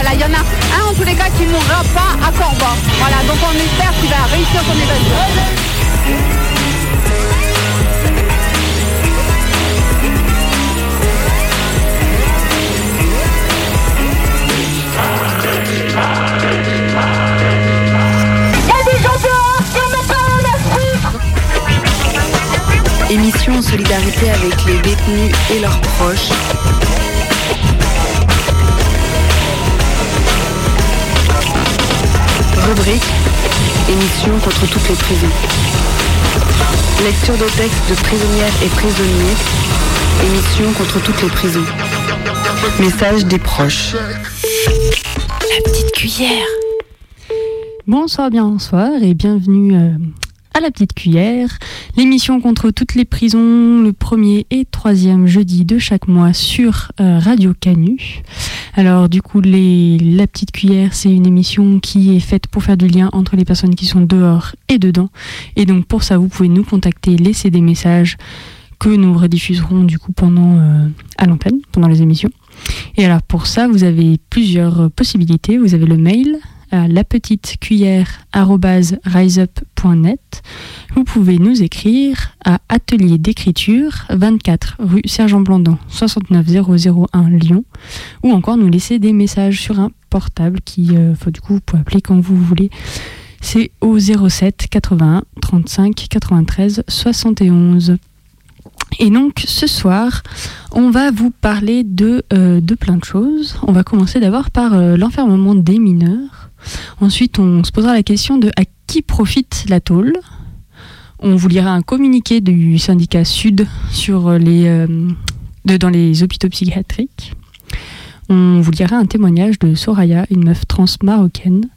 voilà, il y en a un en tous les cas qui ne mourra pas à Corba. Voilà, donc on espère qu'il va réussir son évasion. Émission en solidarité avec les détenus et leurs proches. Rubrique Émission contre toutes les prisons. Lecture de textes de prisonnières et prisonniers. Émission contre toutes les prisons. Message des proches. La petite cuillère. Bonsoir, bonsoir et bienvenue euh, la petite cuillère, l'émission contre toutes les prisons, le premier et troisième jeudi de chaque mois sur euh, Radio Canu. Alors du coup, la petite cuillère, c'est une émission qui est faite pour faire du lien entre les personnes qui sont dehors et dedans. Et donc pour ça, vous pouvez nous contacter, laisser des messages que nous rediffuserons du coup pendant euh, à l'antenne, pendant les émissions. Et alors pour ça, vous avez plusieurs possibilités. Vous avez le mail à la petite cuillère riseup.net. Vous pouvez nous écrire à atelier d'écriture 24 rue Sergent Blandan 69001 Lyon ou encore nous laisser des messages sur un portable qui euh, du coup vous pouvez appeler quand vous voulez. C'est au 07 81 35 93 71. Et donc ce soir, on va vous parler de, euh, plein de choses. On va commencer d'abord par euh, l'enfermement des mineurs. Ensuite, on se posera la question de à qui profite la tôle. On vous lira un communiqué du syndicat Sud sur les, euh, dans les hôpitaux psychiatriques. On vous lira un témoignage de Soraya, une meuf trans marocaine.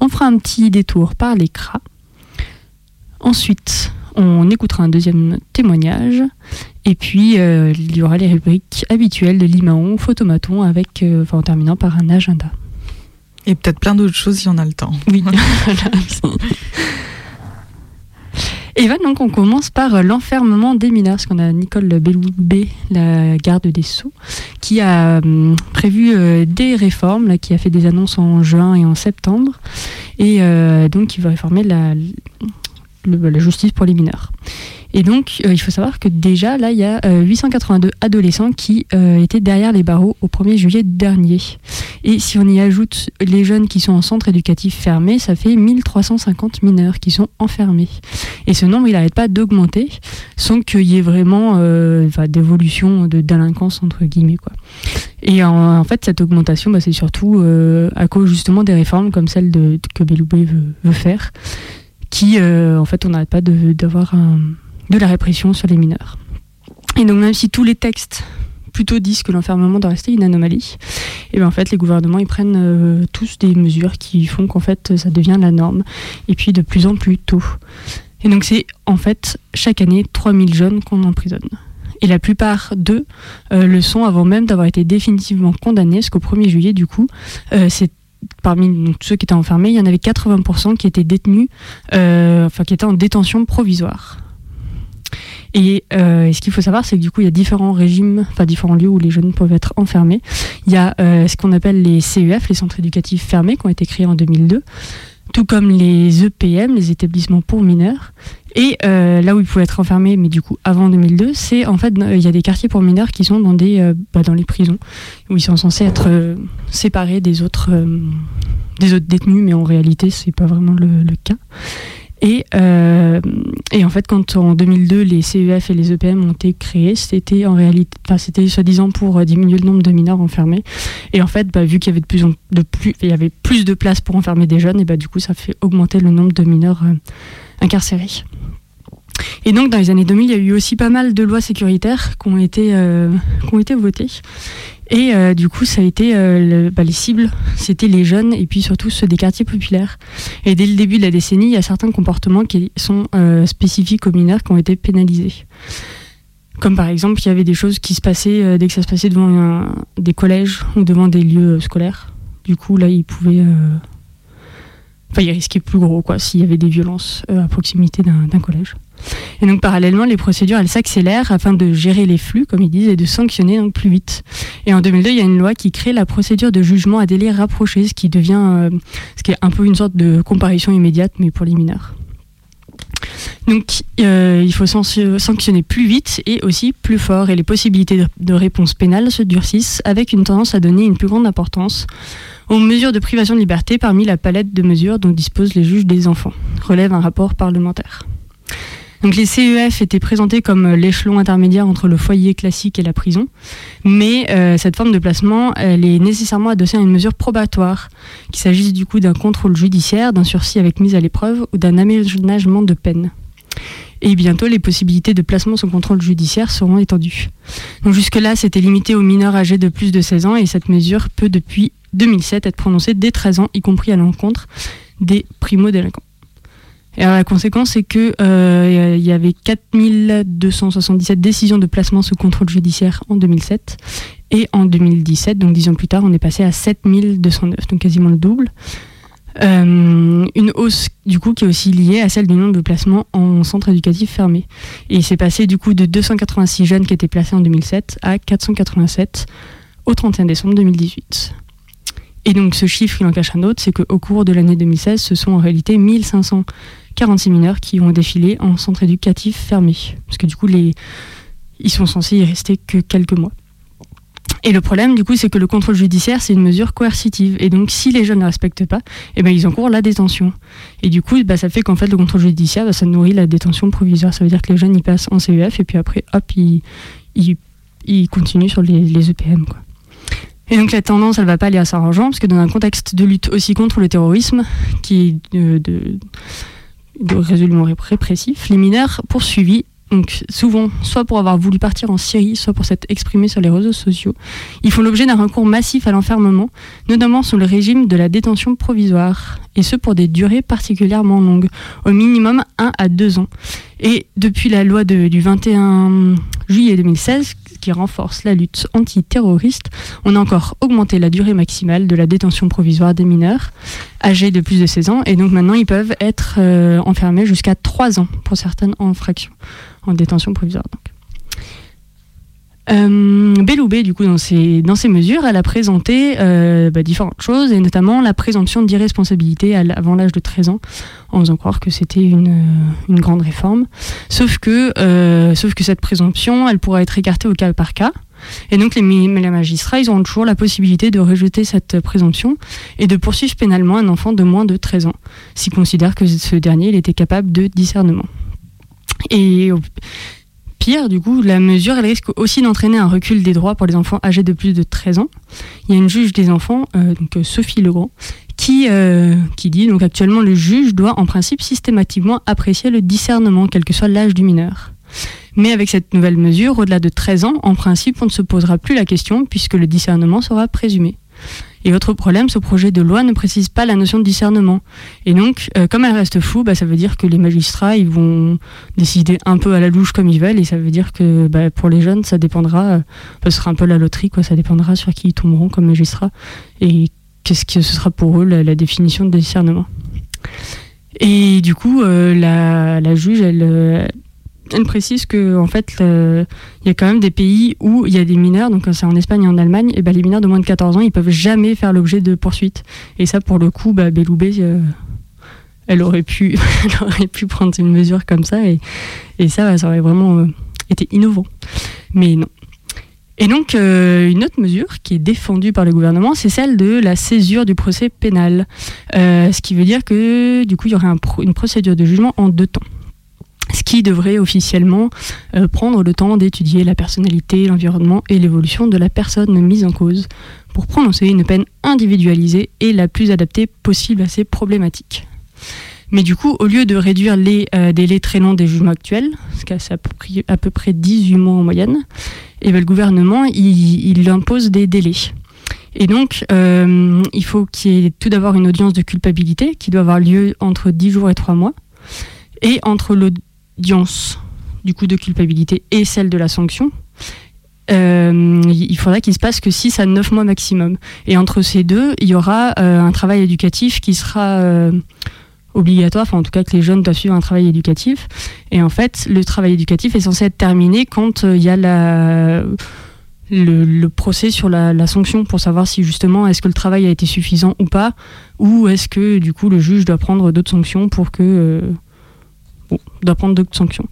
On fera un petit détour par les cras. Ensuite, on écoutera un deuxième témoignage. Et puis, euh, il y aura les rubriques habituelles de Limaon, Photomaton, avec, euh, en terminant par un agenda. Et peut-être plein d'autres choses si on a le temps. Oui. Voilà, donc on commence par euh, l'enfermement des mineurs, parce qu'on a Nicole Belloubet, la garde des Sceaux, qui a hum, prévu euh, des réformes, qui a fait des annonces en juin et en septembre, et euh, donc qui va réformer la, la justice pour les mineurs. Et donc, euh, il faut savoir que déjà, là, il y a euh, 882 adolescents qui euh, étaient derrière les barreaux au 1er juillet dernier. Et si on y ajoute les jeunes qui sont en centre éducatif fermé, ça fait 1350 mineurs qui sont enfermés. Et ce nombre, il n'arrête pas d'augmenter sans qu'il y ait vraiment euh, d'évolution de délinquance, entre guillemets. Quoi. Et en, fait, cette augmentation, bah, c'est surtout à cause justement des réformes comme celle de, que Belloubet veut faire, qui, euh, en fait, on n'arrête pas d'avoir de la répression sur les mineurs. Et donc même si tous les textes plutôt disent que l'enfermement doit rester une anomalie, et bien en fait les gouvernements ils prennent euh, tous des mesures qui font qu'en fait ça devient la norme, et puis de plus en plus tôt. Et donc c'est en fait chaque année 3000 jeunes qu'on emprisonne. Et la plupart d'eux euh, le sont avant même d'avoir été définitivement condamnés, parce qu'au 1er juillet du coup, c'est parmi donc, ceux qui étaient enfermés, il y en avait 80% qui étaient détenus, euh, enfin qui étaient en détention provisoire. Et, euh, et ce qu'il faut savoir, c'est que du coup, il y a différents régimes, enfin différents lieux où les jeunes peuvent être enfermés. Il y a euh, ce qu'on appelle les CEF, les centres éducatifs fermés, qui ont été créés en 2002, tout comme les EPM, les établissements pour mineurs. Et euh, là où ils pouvaient être enfermés, mais du coup avant 2002, c'est en fait euh, il y a des quartiers pour mineurs qui sont dans des euh, bah, dans les prisons où ils sont censés être séparés des autres des autres détenus, mais en réalité c'est pas vraiment le, cas. Et, et en fait, quand en 2002 les CEF et les EPM ont été créés, c'était en réalité, enfin, c'était soi-disant pour diminuer le nombre de mineurs enfermés. Et en fait, bah, vu qu'il y avait de plus de plus, il y avait plus de place pour enfermer des jeunes, et bah du coup, ça fait augmenter le nombre de mineurs incarcérés. Et donc, dans les années 2000, il y a eu aussi pas mal de lois sécuritaires qui ont été, euh, qui ont été votées. Et euh, du coup, ça a été euh, le- bah, les cibles, c'était les jeunes et puis surtout ceux des quartiers populaires. Et dès le début de la décennie, il y a certains comportements qui sont spécifiques aux mineurs qui ont été pénalisés. Comme par exemple, il y avait des choses qui se passaient dès que ça se passait devant des collèges ou devant des lieux scolaires. Du coup, là, ils pouvaient. Enfin, ils risquaient plus gros, quoi, s'il y avait des violences à proximité d'un collège. Et donc parallèlement, les procédures, elles s'accélèrent afin de gérer les flux, comme ils disent, et de sanctionner donc plus vite. Et en 2002, il y a une loi qui crée la procédure de jugement à délai rapproché, ce qui devient, euh, ce qui est un peu une sorte de comparution immédiate, mais pour les mineurs. Donc euh, il faut sanctionner plus vite et aussi plus fort et les possibilités de, de réponse pénale se durcissent avec une tendance à donner une plus grande importance aux mesures de privation de liberté parmi la palette de mesures dont disposent les juges des enfants, relève un rapport parlementaire. Donc les CEF étaient présentés comme l'échelon intermédiaire entre le foyer classique et la prison, mais euh, cette forme de placement, elle est nécessairement adossée à une mesure probatoire, qu'il s'agisse du coup d'un contrôle judiciaire, d'un sursis avec mise à l'épreuve ou d'un aménagement de peine. Et bientôt, les possibilités de placement sous contrôle judiciaire seront étendues. Donc jusque-là, c'était limité aux mineurs âgés de plus de 16 ans et cette mesure peut depuis 2007 être prononcée dès 13 ans, y compris à l'encontre des primo-délinquants. Et alors, la conséquence, c'est que euh, il y avait 4277 décisions de placement sous contrôle judiciaire en 2007. Et en 2017, donc dix ans plus tard, on est passé à 7209, donc quasiment le double. Euh, une hausse du coup qui est aussi liée à celle du nombre de placements en centre éducatif fermé. Et c'est passé du coup de 286 jeunes qui étaient placés en 2007 à 487 au 31 décembre 2018. Et donc ce chiffre, il en cache un autre, c'est qu'au cours de l'année 2016, ce sont en réalité 1500 46 mineurs qui ont défilé en centre éducatif fermé. Parce que du coup, les... ils sont censés y rester que quelques mois. Et le problème, du coup, c'est que le contrôle judiciaire, c'est une mesure coercitive. Et donc, si les jeunes ne respectent pas, eh ben, ils encourent la détention. Et du coup, bah, ça fait qu'en fait, le contrôle judiciaire, bah, ça nourrit la détention provisoire. Ça veut dire que les jeunes, ils passent en CEF, et puis après, hop, ils, ils, continuent sur les, les EPM. Et donc la tendance, elle va pas aller à s'arrangeant, parce que dans un contexte de lutte aussi contre le terrorisme, qui est de résolument répressif, les mineurs poursuivis, donc souvent soit pour avoir voulu partir en Syrie, soit pour s'être exprimés sur les réseaux sociaux, ils font l'objet d'un recours massif à l'enfermement, notamment sous le régime de la détention provisoire, et ce pour des durées particulièrement longues, au minimum 1 à 2 ans. Et depuis la loi du 21 juillet 2016, qui renforce la lutte antiterroriste, on a encore augmenté la durée maximale de la détention provisoire des mineurs âgés de plus de 16 ans. Et donc maintenant, ils peuvent être euh, enfermés jusqu'à 3 ans pour certaines infractions en détention provisoire. Euh, du coup, dans ses, dans mesures, elle a présenté euh, bah, différentes choses, et notamment la présomption d'irresponsabilité avant l'âge de 13 ans, en faisant croire que c'était une, une, grande réforme. Sauf que, euh, sauf que cette présomption, elle pourra être écartée au cas par cas. Et donc les, magistrats, ils auront toujours la possibilité de rejeter cette présomption et de poursuivre pénalement un enfant de moins de 13 ans, s'ils considèrent que ce dernier était capable de discernement. Et pire, du coup, la mesure, risque aussi d'entraîner un recul des droits pour les enfants âgés de plus de 13 ans. Il y a une juge des enfants, euh, euh, Sophie Legrand, qui, euh, qui dit donc actuellement le juge doit en principe systématiquement apprécier le discernement, quel que soit l'âge du mineur. Mais avec cette nouvelle mesure, au-delà de 13 ans, en principe, on ne se posera plus la question puisque le discernement sera présumé. Et autre problème, ce projet de loi ne précise pas la notion de discernement. Et donc, euh, comme elle reste floue, bah, ça veut dire que les magistrats, ils vont décider un peu à la louche comme ils veulent, et ça veut dire que bah, pour les jeunes, ça dépendra, euh, ce sera un peu la loterie, ça dépendra sur qui ils tomberont comme magistrats, et qu'est-ce que ce sera pour eux la, définition de discernement. Et du coup, euh, la, juge, elle, elle précise que en fait, il y a quand même des pays où il y a des mineurs, donc c'est en Espagne et en Allemagne, et ben les mineurs de moins de 14 ans, ils peuvent jamais faire l'objet de poursuites. Et ça, pour le coup, bah, Belloubet, euh, elle aurait pu, aurait pu prendre une mesure comme ça, et, et ça, ça aurait vraiment euh, été innovant. Mais non. Et donc, euh, une autre mesure qui est défendue par le gouvernement, c'est celle de la césure du procès pénal. ce qui veut dire que, du coup, il y aurait une procédure de jugement en deux temps ce qui devrait officiellement euh, prendre le temps d'étudier la personnalité, l'environnement et l'évolution de la personne mise en cause pour prononcer une peine individualisée et la plus adaptée possible à ces problématiques. Mais du coup, au lieu de réduire les euh, délais très longs des jugements actuels, ce qui est à peu près, à peu près 18 mois en moyenne, et eh ben, le gouvernement il, impose des délais. Et donc, euh, il faut qu'il y ait tout d'abord une audience de culpabilité qui doit avoir lieu entre 10 jours et 3 mois. Et entre du coup de culpabilité et celle de la sanction, euh, il faudra qu'il se passe que 6 à 9 mois maximum. Et entre ces deux, il y aura euh, un travail éducatif qui sera euh, obligatoire, enfin en tout cas que les jeunes doivent suivre un travail éducatif. Et en fait, le travail éducatif est censé être terminé quand il y a le, procès sur la, sanction pour savoir si justement est-ce que le travail a été suffisant ou pas, ou est-ce que du coup le juge doit prendre d'autres sanctions pour que bon, doit prendre d'autres sanctions.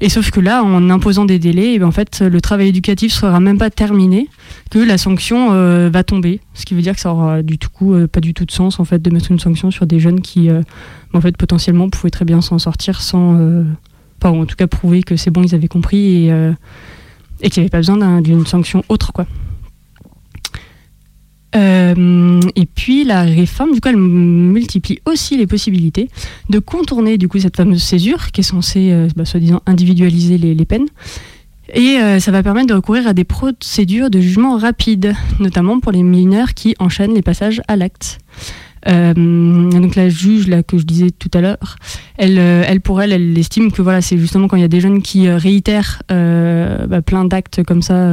Et sauf que là, en imposant des délais, eh ben, en fait, le travail éducatif sera même pas terminé, que la sanction euh, va tomber. Ce qui veut dire que ça aura du coup euh, pas du tout de sens en fait de mettre une sanction sur des jeunes qui, euh, en fait, potentiellement pouvaient très bien s'en sortir sans, en tout cas prouver que c'est bon, ils avaient compris et, et qu'il n'y avait pas besoin d'une sanction autre, quoi. Euh, et puis la réforme, du coup, elle multiplie aussi les possibilités de contourner du coup cette fameuse césure qui est censée, euh, bah, soi-disant, individualiser les, peines. Et euh, ça va permettre de recourir à des procédures de jugement rapide, notamment pour les mineurs qui enchaînent les passages à l'acte. donc la juge là que je disais tout à l'heure, elle, elle pour elle, elle estime que voilà, c'est justement quand il y a des jeunes qui réitèrent bah, plein d'actes comme ça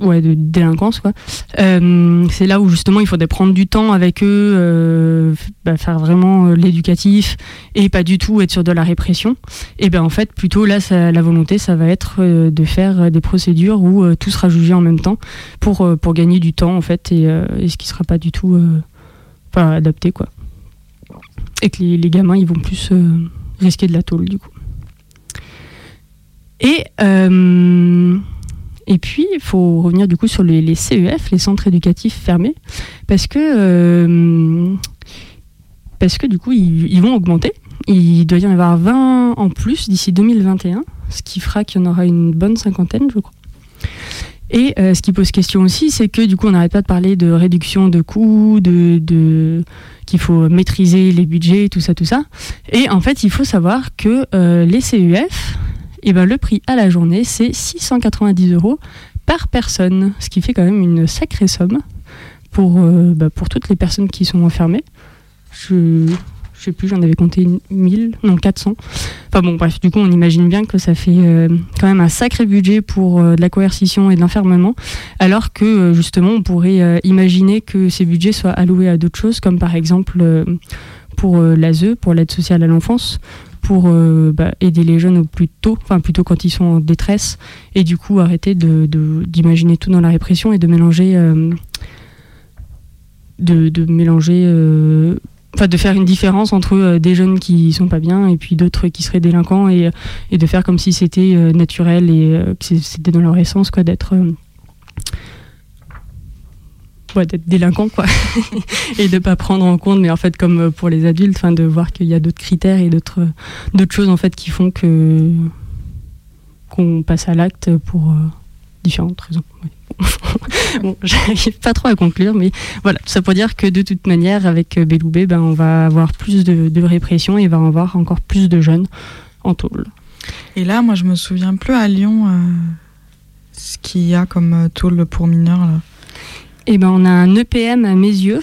ouais, de délinquance. Quoi. Euh, c'est là où justement il faudrait prendre du temps avec eux, euh, bah, faire vraiment euh, l'éducatif et pas du tout être sur de la répression. Et ben en fait, plutôt là, la volonté, ça va être de faire des procédures où tout sera jugé en même temps pour, pour gagner du temps en fait et, ce qui sera pas du tout adapté quoi. Et que les, les gamins ils vont plus risquer de la tôle du coup. Et et puis, il faut revenir du coup sur les, CEF, les centres éducatifs fermés, parce que, euh, parce que du coup, ils, vont augmenter. Il doit y en avoir 20 en plus d'ici 2021, ce qui fera qu'il y en aura une bonne cinquantaine, je crois. Et euh, ce qui pose question aussi, c'est que du coup, on n'arrête pas de parler de réduction de coûts, de, qu'il faut maîtriser les budgets, tout ça, tout ça. Et en fait, il faut savoir que euh, les CEF, et ben le prix à la journée, c'est 690 euros par personne, ce qui fait quand même une sacrée somme pour, euh, bah, pour toutes les personnes qui sont enfermées. Je je sais plus, j'en avais compté 1000, non 400. Enfin bon, bref, du coup, on imagine bien que ça fait euh, quand même un sacré budget pour euh, de la coercition et de l'enfermement, alors que justement, on pourrait imaginer que ces budgets soient alloués à d'autres choses, comme par exemple pour l'ASE, pour l'aide sociale à l'enfance, pour euh, bah, aider les jeunes au plus tôt, enfin plutôt quand ils sont en détresse, et du coup arrêter d'imaginer de, tout dans la répression et de mélanger, euh, de, mélanger, euh, enfin de faire une différence entre des jeunes qui sont pas bien et puis d'autres qui seraient délinquants et, et, de faire comme si c'était naturel et que c'était dans leur essence quoi d'être d'être délinquant quoi. Et de pas prendre en compte mais en fait comme euh, pour les adultes enfin de voir qu'il y a d'autres critères et d'autres d'autres choses en fait qui font que qu'on passe à l'acte pour euh, différentes raisons. Bon j'arrive pas trop à conclure mais voilà. Ça pour dire que de toute manière avec euh, Beloubé ben on va avoir plus de, répression et il va y avoir encore plus de jeunes en tôle. Et là moi je me souviens plus à Lyon ce qu'il y a comme tôle pour mineurs. Eh ben, on a un EPM à mes yeux,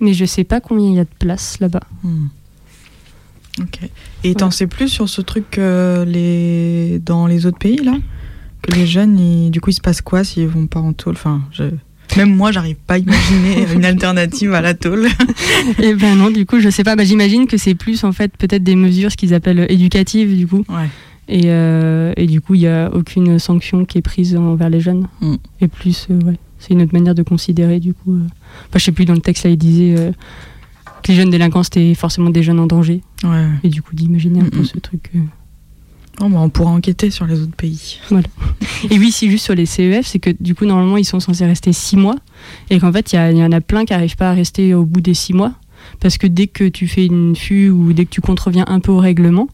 mais je sais pas combien il y a de place là-bas. Hmm. Ok. Et t'en sais plus sur ce truc les... dans les autres pays, là? Que les jeunes, du coup, il se passe quoi s'ils vont pas en tôle? Enfin, Même moi, j'arrive pas à imaginer une alternative à la tôle. Eh ben non, du coup, je sais pas. Bah, J'imagine que c'est plus, en fait, peut-être des mesures, ce qu'ils appellent éducatives, du coup. Ouais. Et, euh, et, du coup, il n'y a aucune sanction qui est prise envers les jeunes. Hmm. Et plus, euh, ouais. C'est une autre manière de considérer, du coup. Euh. Enfin, je sais plus, dans le texte, là, il disait euh, que les jeunes délinquants, c'était forcément des jeunes en danger. Ouais. Et du coup, d'imaginer un peu ce truc. Euh. Oh, bah, on pourra enquêter sur les autres pays. Voilà. Et oui, si juste sur les CEF, c'est que du coup, normalement, ils sont censés rester six mois. Et qu'en fait, il y, en a plein qui n'arrivent pas à rester au bout des six mois parce que dès que tu fais une FU ou dès que tu contreviens un peu au règlement,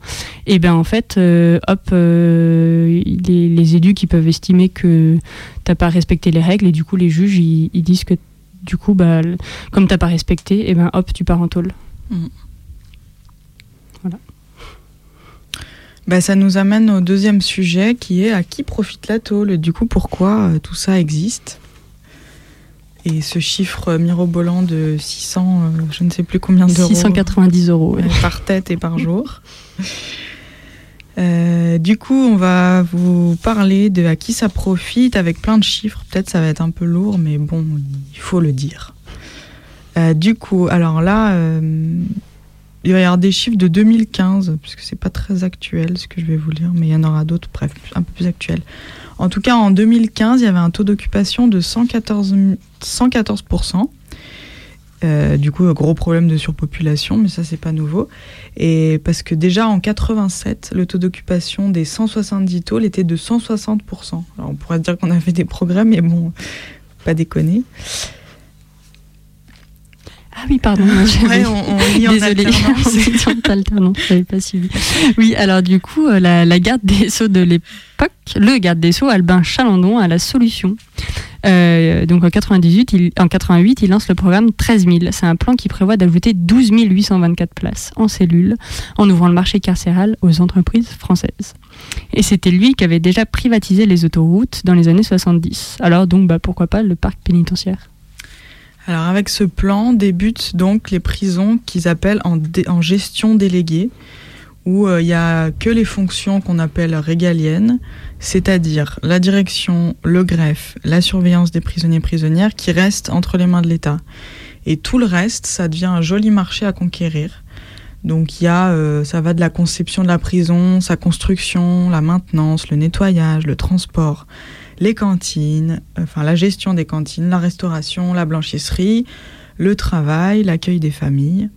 et eh ben en fait, euh, hop, euh, les, les, élus qui peuvent estimer que t'as pas respecté les règles et du coup les juges ils, disent que du coup bah comme t'as pas respecté, et eh ben hop, tu pars en tôle. Mm. Voilà. Bah, ça nous amène au deuxième sujet qui est à qui profite la tôle et du coup pourquoi euh, tout ça existe? Et ce chiffre mirobolant de 600, euh, je ne sais plus combien d'euros. 690 euros. Par tête et par jour. Euh, du coup, on va vous parler de à qui ça profite avec plein de chiffres. Peut-être ça va être un peu lourd, mais bon, il faut le dire. Euh, du coup, alors là, il va y avoir des chiffres de 2015, puisque c'est pas très actuel ce que je vais vous lire, mais il y en aura d'autres, bref, un peu plus actuels. En tout cas, en 2015, il y avait un taux d'occupation de 114, 114%. Euh, du coup, gros problème de surpopulation, mais ça, c'est pas nouveau. Et parce que déjà en 87, le taux d'occupation des 170 tôles était de 160%. Alors, on pourrait dire qu'on a fait des progrès, mais bon, pas déconner. Ah oui, pardon. Ouais, on, on lit en Désolée, alternance. j'avais pas suivi. Oui, alors du coup, euh, la, la garde des Sceaux de l'époque, le garde des Sceaux, Albin Chalandon, a la solution. Euh, donc en 98, il, en 88, il lance le programme 13 000. C'est un plan qui prévoit d'ajouter 12 824 places en cellules en ouvrant le marché carcéral aux entreprises françaises. Et c'était lui qui avait déjà privatisé les autoroutes dans les années 70. Alors donc, bah, pourquoi pas le parc pénitentiaire? Alors avec ce plan débutent donc les prisons qu'ils appellent en gestion déléguée, où euh, il n'y a que les fonctions qu'on appelle régaliennes, c'est-à-dire la direction, le greffe, la surveillance des prisonniers et prisonnières qui restent entre les mains de l'État. Et tout le reste, ça devient un joli marché à conquérir. Donc y a, euh, ça va de la conception de la prison, sa construction, la maintenance, le nettoyage, le transport, les cantines, enfin la gestion des cantines, la restauration, la blanchisserie, le travail, l'accueil des familles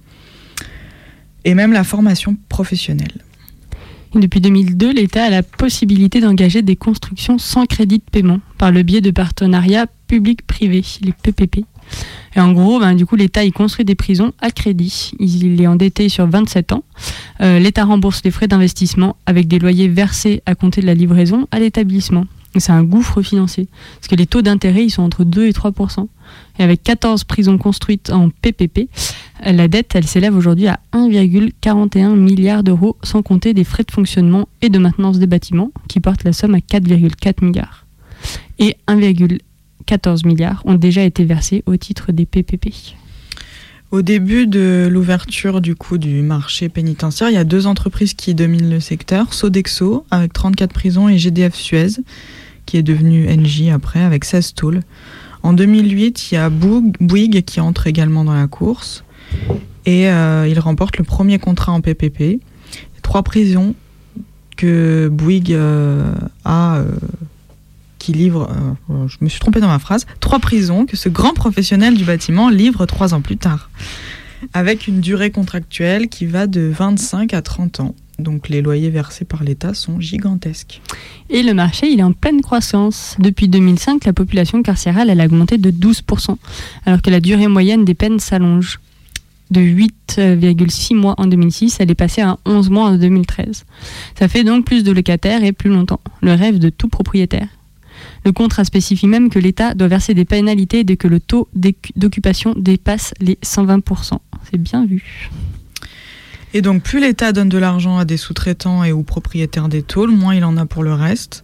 et même la formation professionnelle. Depuis 2002, l'État a la possibilité d'engager des constructions sans crédit de paiement par le biais de partenariats public-privé, les PPP. Et en gros, ben, du coup, l'État il construit des prisons à crédit. Il est endetté sur 27 ans. Euh, L'État rembourse les frais d'investissement avec des loyers versés à compter de la livraison à l'établissement. C'est un gouffre financier. Parce que les taux d'intérêt, ils sont entre 2 et 3% Et avec 14 prisons construites en PPP, la dette, elle s'élève aujourd'hui à 1,41 milliard d'euros, sans compter des frais de fonctionnement et de maintenance des bâtiments, qui portent la somme à 4,4 milliards. Et 1,14 milliards ont déjà été versés au titre des PPP. Au début de l'ouverture du coup du marché pénitentiaire, il y a deux entreprises qui dominent le secteur, Sodexo avec 34 prisons et GDF Suez qui est devenu NJ après avec 16 tôles. En 2008, il y a Bouygues, qui entre également dans la course et euh, il remporte le premier contrat en PPP. Trois prisons que Bouygues euh, a euh, qui livre, je me suis trompée dans ma phrase, trois prisons que ce grand professionnel du bâtiment livre trois ans plus tard, avec une durée contractuelle qui va de 25 à 30 ans. Donc les loyers versés par l'État sont gigantesques. Et le marché, il est en pleine croissance. Depuis 2005, la population carcérale, elle a augmenté de 12%, alors que la durée moyenne des peines s'allonge. De 8,6 mois en 2006, elle est passée à 11 mois en 2013. Ça fait donc plus de locataires et plus longtemps. Le rêve de tout propriétaire. Le contrat spécifie même que l'État doit verser des pénalités dès que le taux d'occupation dépasse les 120%. C'est bien vu. Et donc plus l'État donne de l'argent à des sous-traitants et aux propriétaires des tôles, moins il en a pour le reste.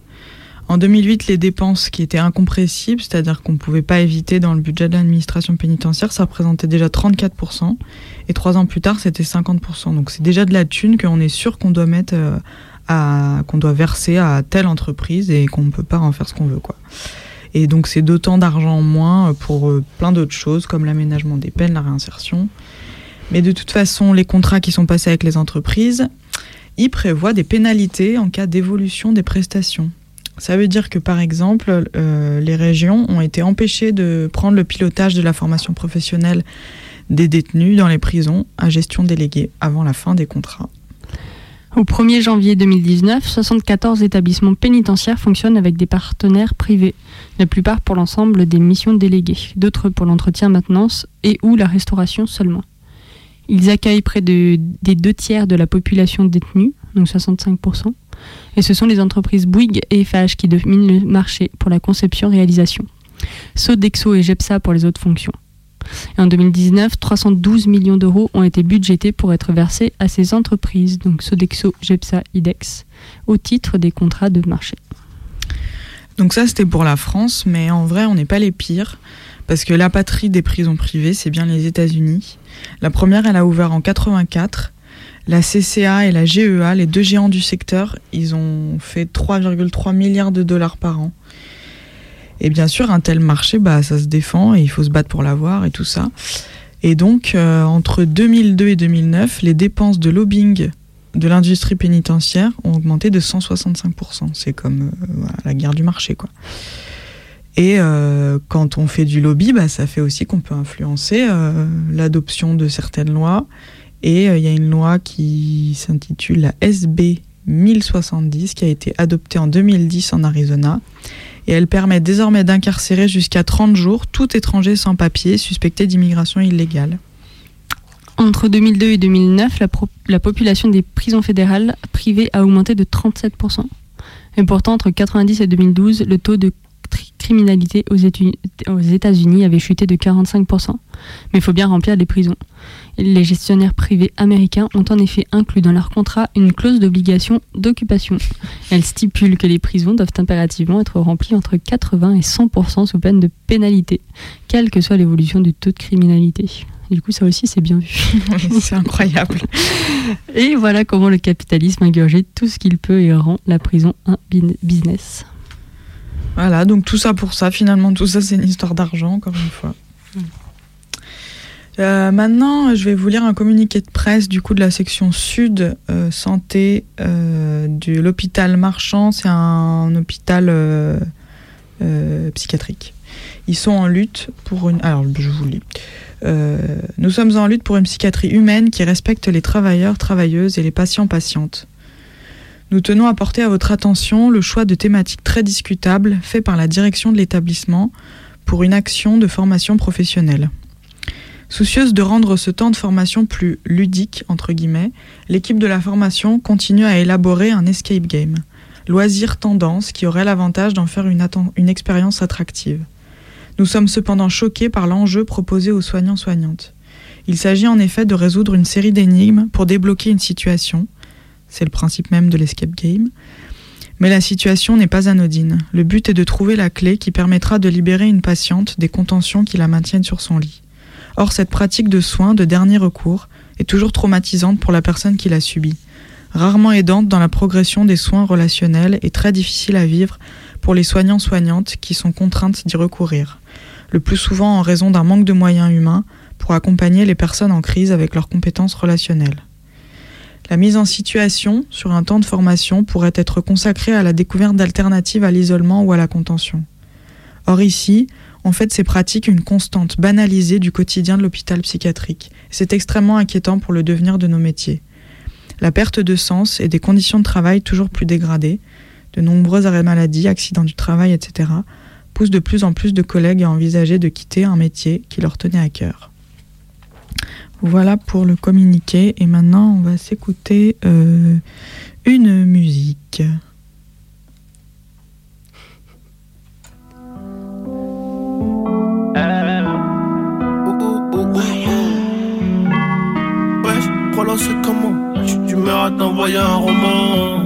En 2008, les dépenses qui étaient incompressibles, c'est-à-dire qu'on ne pouvait pas éviter dans le budget de l'administration pénitentiaire, ça représentait déjà 34%. Et trois ans plus tard, c'était 50%. Donc c'est déjà de la thune qu'on est sûr qu'on doit mettre euh, à, qu'on doit verser à telle entreprise et qu'on ne peut pas en faire ce qu'on veut, quoi. Et donc c'est d'autant d'argent en moins pour euh, plein d'autres choses comme l'aménagement des peines, la réinsertion. Mais de toute façon, les contrats qui sont passés avec les entreprises, ils prévoient des pénalités en cas d'évolution des prestations. Ça veut dire que par exemple, euh, les régions ont été empêchées de prendre le pilotage de la formation professionnelle des détenus dans les prisons à gestion déléguée avant la fin des contrats. Au 1er janvier 2019, 74 établissements pénitentiaires fonctionnent avec des partenaires privés, la plupart pour l'ensemble des missions déléguées, d'autres pour l'entretien, maintenance et ou la restauration seulement. Ils accueillent près de, des deux tiers de la population détenue, donc 65%, et ce sont les entreprises Bouygues et FH qui dominent le marché pour la conception-réalisation. Sodexo et Gepsa pour les autres fonctions. Et en 2019, 312 millions d'euros ont été budgétés pour être versés à ces entreprises, donc Sodexo, Gepsa, IDEX, au titre des contrats de marché. Donc ça, c'était pour la France, mais en vrai, on n'est pas les pires, parce que la patrie des prisons privées, c'est bien les États-Unis. La première, elle a ouvert en 84. La CCA et la GEA, les deux géants du secteur, ils ont fait 3,3 milliards de dollars par an. Et bien sûr, un tel marché, bah, ça se défend et il faut se battre pour l'avoir et tout ça. Et donc, euh, entre 2002 et 2009, les dépenses de lobbying de l'industrie pénitentiaire ont augmenté de 165%. C'est comme euh, la guerre du marché, quoi. Et euh, quand on fait du lobby, bah, ça fait aussi qu'on peut influencer euh, l'adoption de certaines lois. Et il y a une loi qui s'intitule la SB 1070 qui a été adoptée en 2010 en Arizona. Et elle permet désormais d'incarcérer jusqu'à 30 jours tout étranger sans papier suspecté d'immigration illégale. Entre 2002 et 2009, la, population des prisons fédérales privées a augmenté de 37%. Et pourtant, entre 90 et 2012, le taux de criminalité aux aux États-Unis avait chuté de 45%. Mais il faut bien remplir les prisons. Les gestionnaires privés américains ont en effet inclus dans leur contrat une clause d'obligation d'occupation. Elle stipule que les prisons doivent impérativement être remplies entre 80 et 100% sous peine de pénalité, quelle que soit l'évolution du taux de criminalité. Du coup, ça aussi, c'est bien vu. C'est incroyable. Et voilà comment le capitalisme ingurgite tout ce qu'il peut et rend la prison un business. Voilà, donc tout ça pour ça, finalement, tout ça, c'est une histoire d'argent, encore une fois. Euh, maintenant, je vais vous lire un communiqué de presse du coup de la section sud euh, santé euh, de l'hôpital Marchand. C'est un hôpital psychiatrique. Ils sont en lutte pour une. Alors, je vous lis. Euh, nous sommes en lutte pour une psychiatrie humaine qui respecte les travailleurs, travailleuses et les patients, patientes. Nous tenons à porter à votre attention le choix de thématiques très discutables fait par la direction de l'établissement pour une action de formation professionnelle. Soucieuse de rendre ce temps de formation plus ludique, entre guillemets, l'équipe de la formation continue à élaborer un escape game, loisir tendance qui aurait l'avantage d'en faire une, expérience attractive. Nous sommes cependant choqués par l'enjeu proposé aux soignants-soignantes. Il s'agit en effet de résoudre une série d'énigmes pour débloquer une situation, c'est le principe même de l'escape game, mais la situation n'est pas anodine. Le but est de trouver la clé qui permettra de libérer une patiente des contentions qui la maintiennent sur son lit. Or, cette pratique de soins de dernier recours est toujours traumatisante pour la personne qui l'a subie, rarement aidante dans la progression des soins relationnels et très difficile à vivre pour les soignants-soignantes qui sont contraintes d'y recourir, le plus souvent en raison d'un manque de moyens humains pour accompagner les personnes en crise avec leurs compétences relationnelles. La mise en situation sur un temps de formation pourrait être consacrée à la découverte d'alternatives à l'isolement ou à la contention. Or ici, on fait ces pratiques une constante banalisée du quotidien de l'hôpital psychiatrique. C'est extrêmement inquiétant pour le devenir de nos métiers. La perte de sens et des conditions de travail toujours plus dégradées, de nombreux arrêts maladie, accidents du travail, etc., poussent de plus en plus de collègues à envisager de quitter un métier qui leur tenait à cœur. Voilà pour le communiqué et maintenant on va s'écouter euh, une musique. T'envoyer un roman.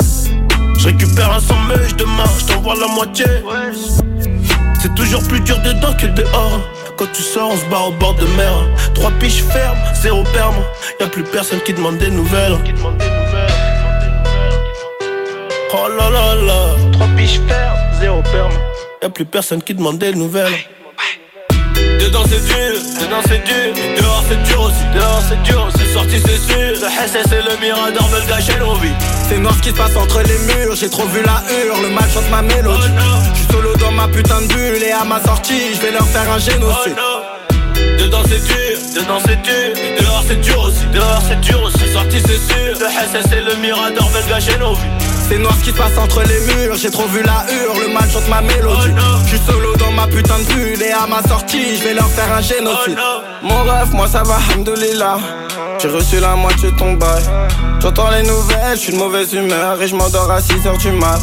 Je récupère un sommeil, demain je t'envoie la moitié. C'est toujours plus dur dedans que dehors. Quand tu sors, on se barre au bord de mer. Trois piches fermes, zéro perme. Y'a plus personne qui demande des nouvelles. Oh là là là. Trois piches fermes, zéro perme. Y'a plus personne qui demande des nouvelles. Dedans c'est dur, dedans c'est dur, dehors c'est dur aussi, dehors c'est dur, c'est sorti c'est sûr. Le SS et le Mirador veulent gâcher nos vies. C'est noir ce qui se passe entre les murs, j'ai trop vu la hurle, le mal chante ma mélodie. Je suis solo dans ma putain de bulle et à ma sortie, je vais leur faire un génocide. Dedans c'est dur, dedans c'est dur, dehors c'est dur aussi, dehors c'est dur aussi, c'est sorti c'est sûr. Le SS et le Mirador veulent gâcher nos vies. C'est noir ce qui se passe entre les murs, j'ai trop vu la hurle, le mal chante ma mélodie. Je suis solo dans ma putain de bulle et à ma sortie, je vais leur faire un génocide. Oh Mon rêve, moi ça va, hamdoulilah. J'ai reçu la moitié de ton bail. J'entends les nouvelles, je suis de mauvaise humeur et je m'endors à 6h du mat.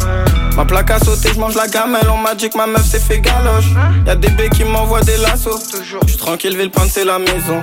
Ma plaque a sauté, je mange la gamelle, on m'a dit que ma meuf s'est fait galoche. Y'a des bébés qui m'envoient des lassos. Je suis tranquille, ville c'est la maison.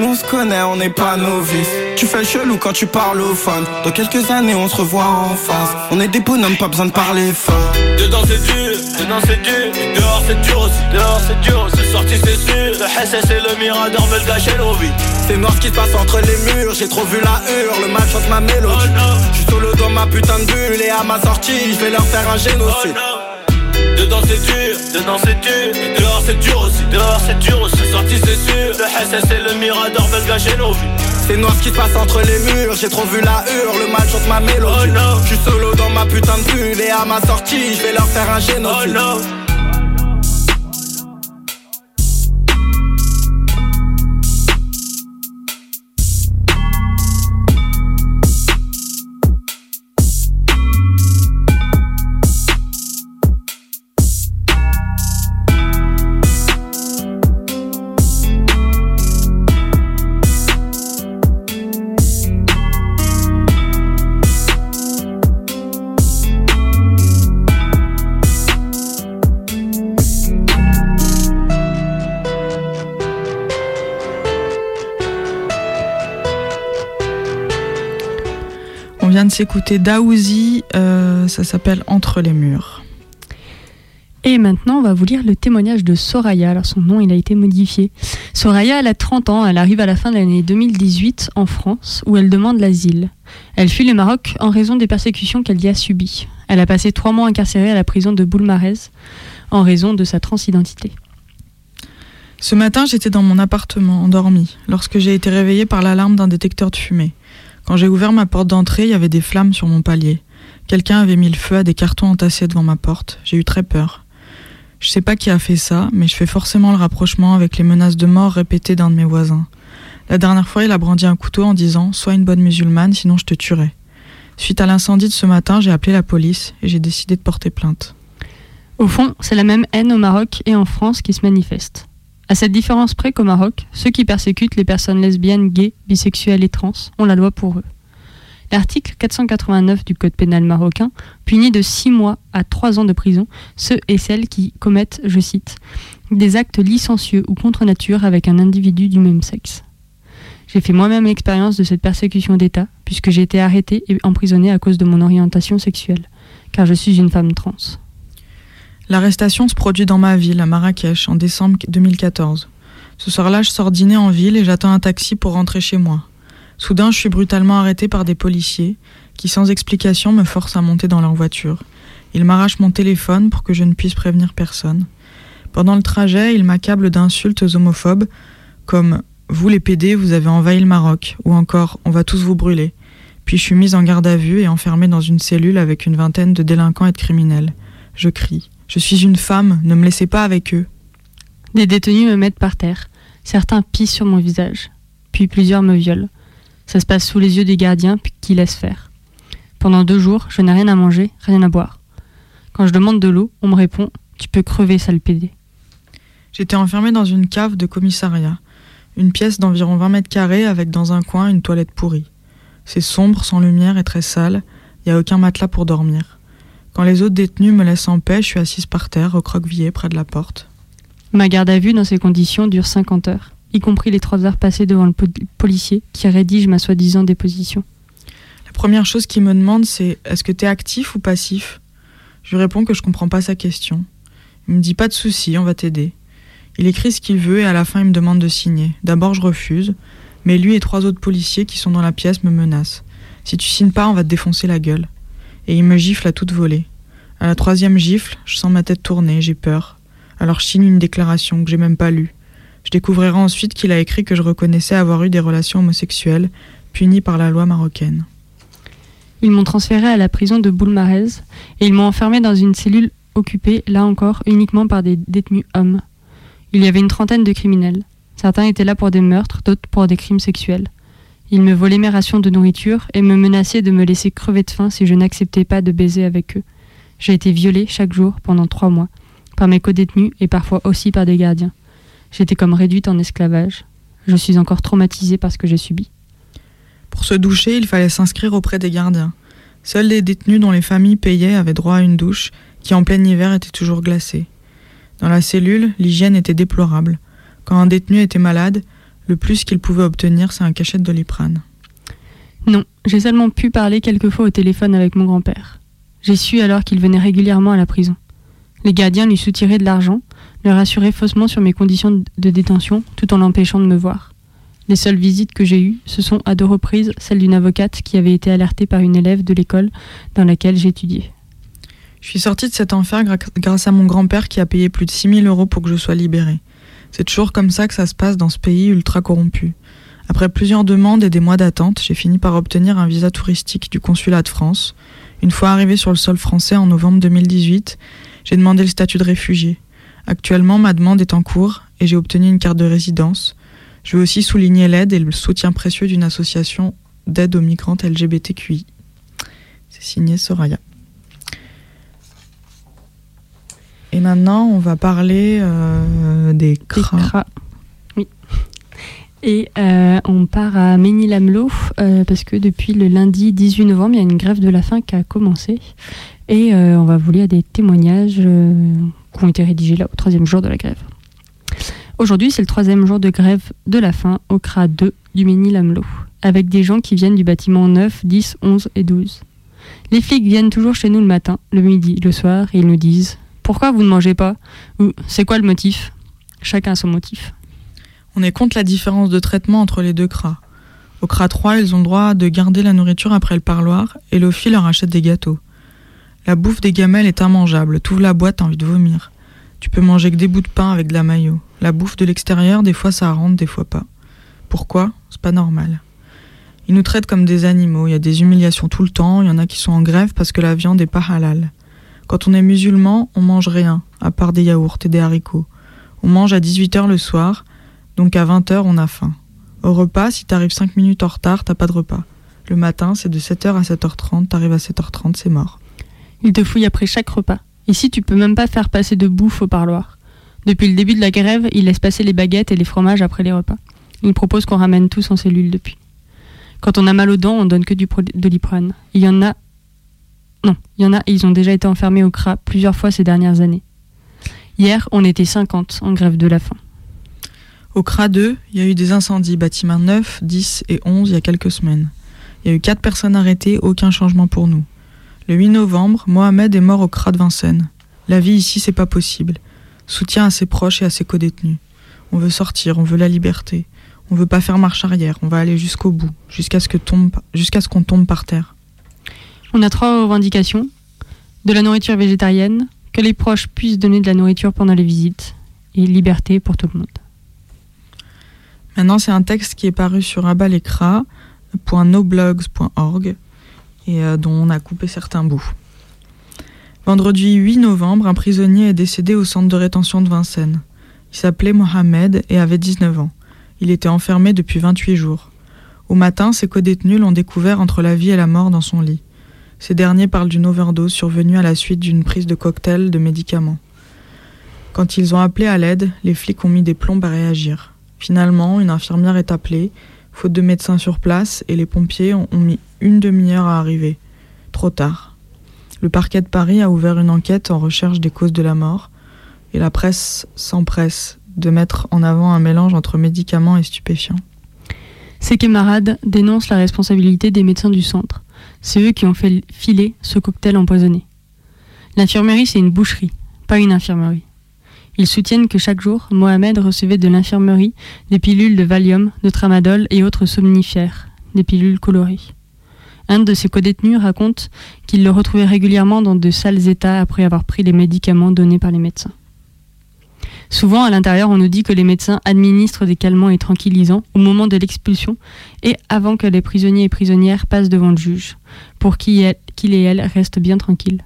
Nous on se connaît, on n'est pas novices. Tu fais le chelou quand tu parles au fun. Dans quelques années, on se revoit en face. On est des bonhommes, pas besoin de parler fort. Dedans c'est dur, dedans c'est dur, dehors c'est dur aussi, dehors c'est dur, c'est sorti c'est sûr. Le SS et le Mirador me le gâchaient nos vies. C'est noir ce qui se passe entre les murs, j'ai trop vu la hurle, le mal chante ma Oh mélodie. non, Je suis solo dans ma putain de bulle et à ma sortie, je vais leur faire un oh génocide. Dedans c'est dur, dedans c'est dur, dehors c'est dur aussi, dehors c'est dur aussi, c'est sorti c'est sûr. Le SS et le Mirador nos vies. C'est noir ce qui se passe entre les murs, j'ai trop vu la hurle, le mal chante ma Oh mélodie. non. Je suis solo dans ma putain de bulle et à ma sortie, je vais leur faire un Oh génocide. non. On s'écouter Daouzi, euh, ça s'appelle Entre les murs. Et maintenant, on va vous lire le témoignage de Soraya. Alors, son nom, il a été modifié. Soraya, elle a 30 ans. Elle arrive à la fin de l'année 2018 en France, où elle demande l'asile. Elle fuit le Maroc en raison des persécutions qu'elle y a subies. Elle a passé trois mois incarcérée à la prison de Boulmarès en raison de sa transidentité. Ce matin, j'étais dans mon appartement, endormie, lorsque j'ai été réveillée par l'alarme d'un détecteur de fumée. Quand j'ai ouvert ma porte d'entrée, il y avait des flammes sur mon palier. Quelqu'un avait mis le feu à des cartons entassés devant ma porte. J'ai eu très peur. Je sais pas qui a fait ça, mais je fais forcément le rapprochement avec les menaces de mort répétées d'un de mes voisins. La dernière fois, il a brandi un couteau en disant Sois une bonne musulmane, sinon je te tuerai. Suite à l'incendie de ce matin, j'ai appelé la police et j'ai décidé de porter plainte. Au fond, c'est la même haine au Maroc et en France qui se manifeste. À cette différence près qu'au Maroc, ceux qui persécutent les personnes lesbiennes, gays, bisexuelles et trans ont la loi pour eux. L'article 489 du Code pénal marocain punit de 6 mois à 3 ans de prison ceux et celles qui commettent, je cite, des actes licencieux ou contre nature avec un individu du même sexe. J'ai fait moi-même l'expérience de cette persécution d'État, puisque j'ai été arrêtée et emprisonnée à cause de mon orientation sexuelle, car je suis une femme trans. L'arrestation se produit dans ma ville, à Marrakech, en décembre 2014. Ce soir-là, je sors dîner en ville et j'attends un taxi pour rentrer chez moi. Soudain, je suis brutalement arrêté par des policiers qui, sans explication, me forcent à monter dans leur voiture. Ils m'arrachent mon téléphone pour que je ne puisse prévenir personne. Pendant le trajet, ils m'accablent d'insultes homophobes comme Vous les PD, vous avez envahi le Maroc ou encore On va tous vous brûler. Puis je suis mise en garde à vue et enfermée dans une cellule avec une vingtaine de délinquants et de criminels. Je crie. Je suis une femme, ne me laissez pas avec eux. Des détenus me mettent par terre. Certains pissent sur mon visage. Puis plusieurs me violent. Ça se passe sous les yeux des gardiens qui laissent faire. Pendant deux jours, je n'ai rien à manger, rien à boire. Quand je demande de l'eau, on me répond Tu peux crever, sale pédé. J'étais enfermée dans une cave de commissariat. Une pièce d'environ 20 mètres carrés avec dans un coin une toilette pourrie. C'est sombre, sans lumière et très sale. Il n'y a aucun matelas pour dormir. Quand les autres détenus me laissent en paix, je suis assise par terre, recroquevillée près de la porte. Ma garde à vue dans ces conditions dure 50 heures, y compris les trois heures passées devant le pol- policier qui rédige ma soi-disant déposition. La première chose qu'il me demande, c'est est-ce que t'es actif ou passif? Je lui réponds que je comprends pas sa question. Il me dit pas de souci, on va t'aider. Il écrit ce qu'il veut et à la fin il me demande de signer. D'abord je refuse, mais lui et trois autres policiers qui sont dans la pièce me menacent. Si tu signes pas, on va te défoncer la gueule. Et il me gifle à toute volée. À la troisième gifle, je sens ma tête tourner, j'ai peur. Alors je signe une déclaration que j'ai même pas lue. Je découvrirai ensuite qu'il a écrit que je reconnaissais avoir eu des relations homosexuelles, punies par la loi marocaine. Ils m'ont transféré à la prison de Boulmarez et ils m'ont enfermé dans une cellule occupée, là encore, uniquement par des détenus hommes. Il y avait une trentaine de criminels. Certains étaient là pour des meurtres, d'autres pour des crimes sexuels. Ils me volaient mes rations de nourriture et me menaçaient de me laisser crever de faim si je n'acceptais pas de baiser avec eux. J'ai été violée chaque jour pendant trois mois, par mes codétenus et parfois aussi par des gardiens. J'étais comme réduite en esclavage. Je suis encore traumatisée par ce que j'ai subi. Pour se doucher, il fallait s'inscrire auprès des gardiens. Seuls les détenus dont les familles payaient avaient droit à une douche, qui en plein hiver était toujours glacée. Dans la cellule, l'hygiène était déplorable. Quand un détenu était malade, le plus qu'il pouvait obtenir, c'est un cachet de doliprane. Non, j'ai seulement pu parler quelques fois au téléphone avec mon grand-père. J'ai su alors qu'il venait régulièrement à la prison. Les gardiens lui soutiraient de l'argent, le rassuraient faussement sur mes conditions de détention, tout en l'empêchant de me voir. Les seules visites que j'ai eues, ce sont à deux reprises celles d'une avocate qui avait été alertée par une élève de l'école dans laquelle j'étudiais. Je suis sortie de cet enfer grâce à mon grand-père qui a payé plus de 6000 euros pour que je sois libérée. C'est toujours comme ça que ça se passe dans ce pays ultra corrompu. Après plusieurs demandes et des mois d'attente, j'ai fini par obtenir un visa touristique du consulat de France. Une fois arrivé sur le sol français en novembre 2018, j'ai demandé le statut de réfugié. Actuellement, ma demande est en cours et j'ai obtenu une carte de résidence. Je veux aussi souligner l'aide et le soutien précieux d'une association d'aide aux migrantes LGBTQI. C'est signé Soraya. Et maintenant, on va parler euh, des cras. Oui. Et euh, on part à Ménil-Amelot euh, parce que depuis le lundi 18 novembre, il y a une grève de la faim qui a commencé. Et on va vous lire des témoignages qui ont été rédigés là au troisième jour de la grève. Aujourd'hui, c'est le troisième jour de grève de la faim au CRA 2 du Ménil-Amelot, avec des gens qui viennent du bâtiment 9, 10, 11 et 12. Les flics viennent toujours chez nous le matin, le midi, le soir, et ils nous disent pourquoi vous ne mangez pas c'est quoi le motif Chacun son motif. On est contre la différence de traitement entre les deux cras. Au CRA 3, ils ont le droit de garder la nourriture après le parloir et l'OFI leur achète des gâteaux. La bouffe des gamelles est immangeable. T'ouvres la boîte, t'as envie de vomir. Tu peux manger que des bouts de pain avec de la maillot. La bouffe de l'extérieur, des fois ça rentre, des fois pas. Pourquoi? C'est pas normal. Ils nous traitent comme des animaux. Il y a des humiliations tout le temps. Il y en a qui sont en grève parce que la viande est pas halal. Quand on est musulman, on mange rien, à part des yaourts et des haricots. On mange à 18h le soir, donc à 20h on a faim. Au repas, si t'arrives 5 minutes en retard, t'as pas de repas. Le matin, c'est de 7h à 7h30, t'arrives à 7h30, c'est mort. Il te fouille après chaque repas. Ici, tu peux même pas faire passer de bouffe au parloir. Depuis le début de la grève, il laisse passer les baguettes et les fromages après les repas. Il propose qu'on ramène tous en cellule depuis. Quand on a mal aux dents, on donne que du doliprane. Il y en a non, il y en a, ils ont déjà été enfermés au CRA plusieurs fois ces dernières années. Hier, on était 50 en grève de la faim. Au CRA 2, il y a eu des incendies, bâtiments 9, 10 et 11 il y a quelques semaines. Il y a eu 4 personnes arrêtées, aucun changement pour nous. Le 8 novembre, Mohamed est mort au CRA de Vincennes. La vie ici, c'est pas possible. Soutien à ses proches et à ses codétenus. On veut sortir, on veut la liberté. On veut pas faire marche arrière, on va aller jusqu'au bout, jusqu'à ce qu'on tombe par terre. On a trois revendications. De la nourriture végétarienne, que les proches puissent donner de la nourriture pendant les visites, et liberté pour tout le monde. Maintenant, c'est un texte qui est paru sur abalekra.noblogs.org et euh, dont on a coupé certains bouts. Vendredi 8 novembre, un prisonnier est décédé au centre de rétention de Vincennes. Il s'appelait Mohamed et avait 19 ans. Il était enfermé depuis 28 jours. Au matin, ses codétenus l'ont découvert entre la vie et la mort dans son lit. Ces derniers parlent d'une overdose survenue à la suite d'une prise de cocktail de médicaments. Quand ils ont appelé à l'aide, les flics ont mis des plombes à réagir. Finalement, une infirmière est appelée, faute de médecins sur place, et les pompiers ont mis une demi-heure à arriver. Trop tard. Le parquet de Paris a ouvert une enquête en recherche des causes de la mort, et la presse s'empresse de mettre en avant un mélange entre médicaments et stupéfiants. Ses camarades dénoncent la responsabilité des médecins du centre. C'est eux qui ont fait filer ce cocktail empoisonné. L'infirmerie, c'est une boucherie, pas une infirmerie. Ils soutiennent que chaque jour, Mohamed recevait de l'infirmerie des pilules de Valium, de Tramadol et autres somnifères, des pilules colorées. Un de ses codétenus raconte qu'il le retrouvait régulièrement dans de sales états après avoir pris les médicaments donnés par les médecins. Souvent, à l'intérieur, on nous dit que les médecins administrent des calmants et tranquillisants au moment de l'expulsion et avant que les prisonniers et prisonnières passent devant le juge, pour qu'il et elle restent bien tranquilles.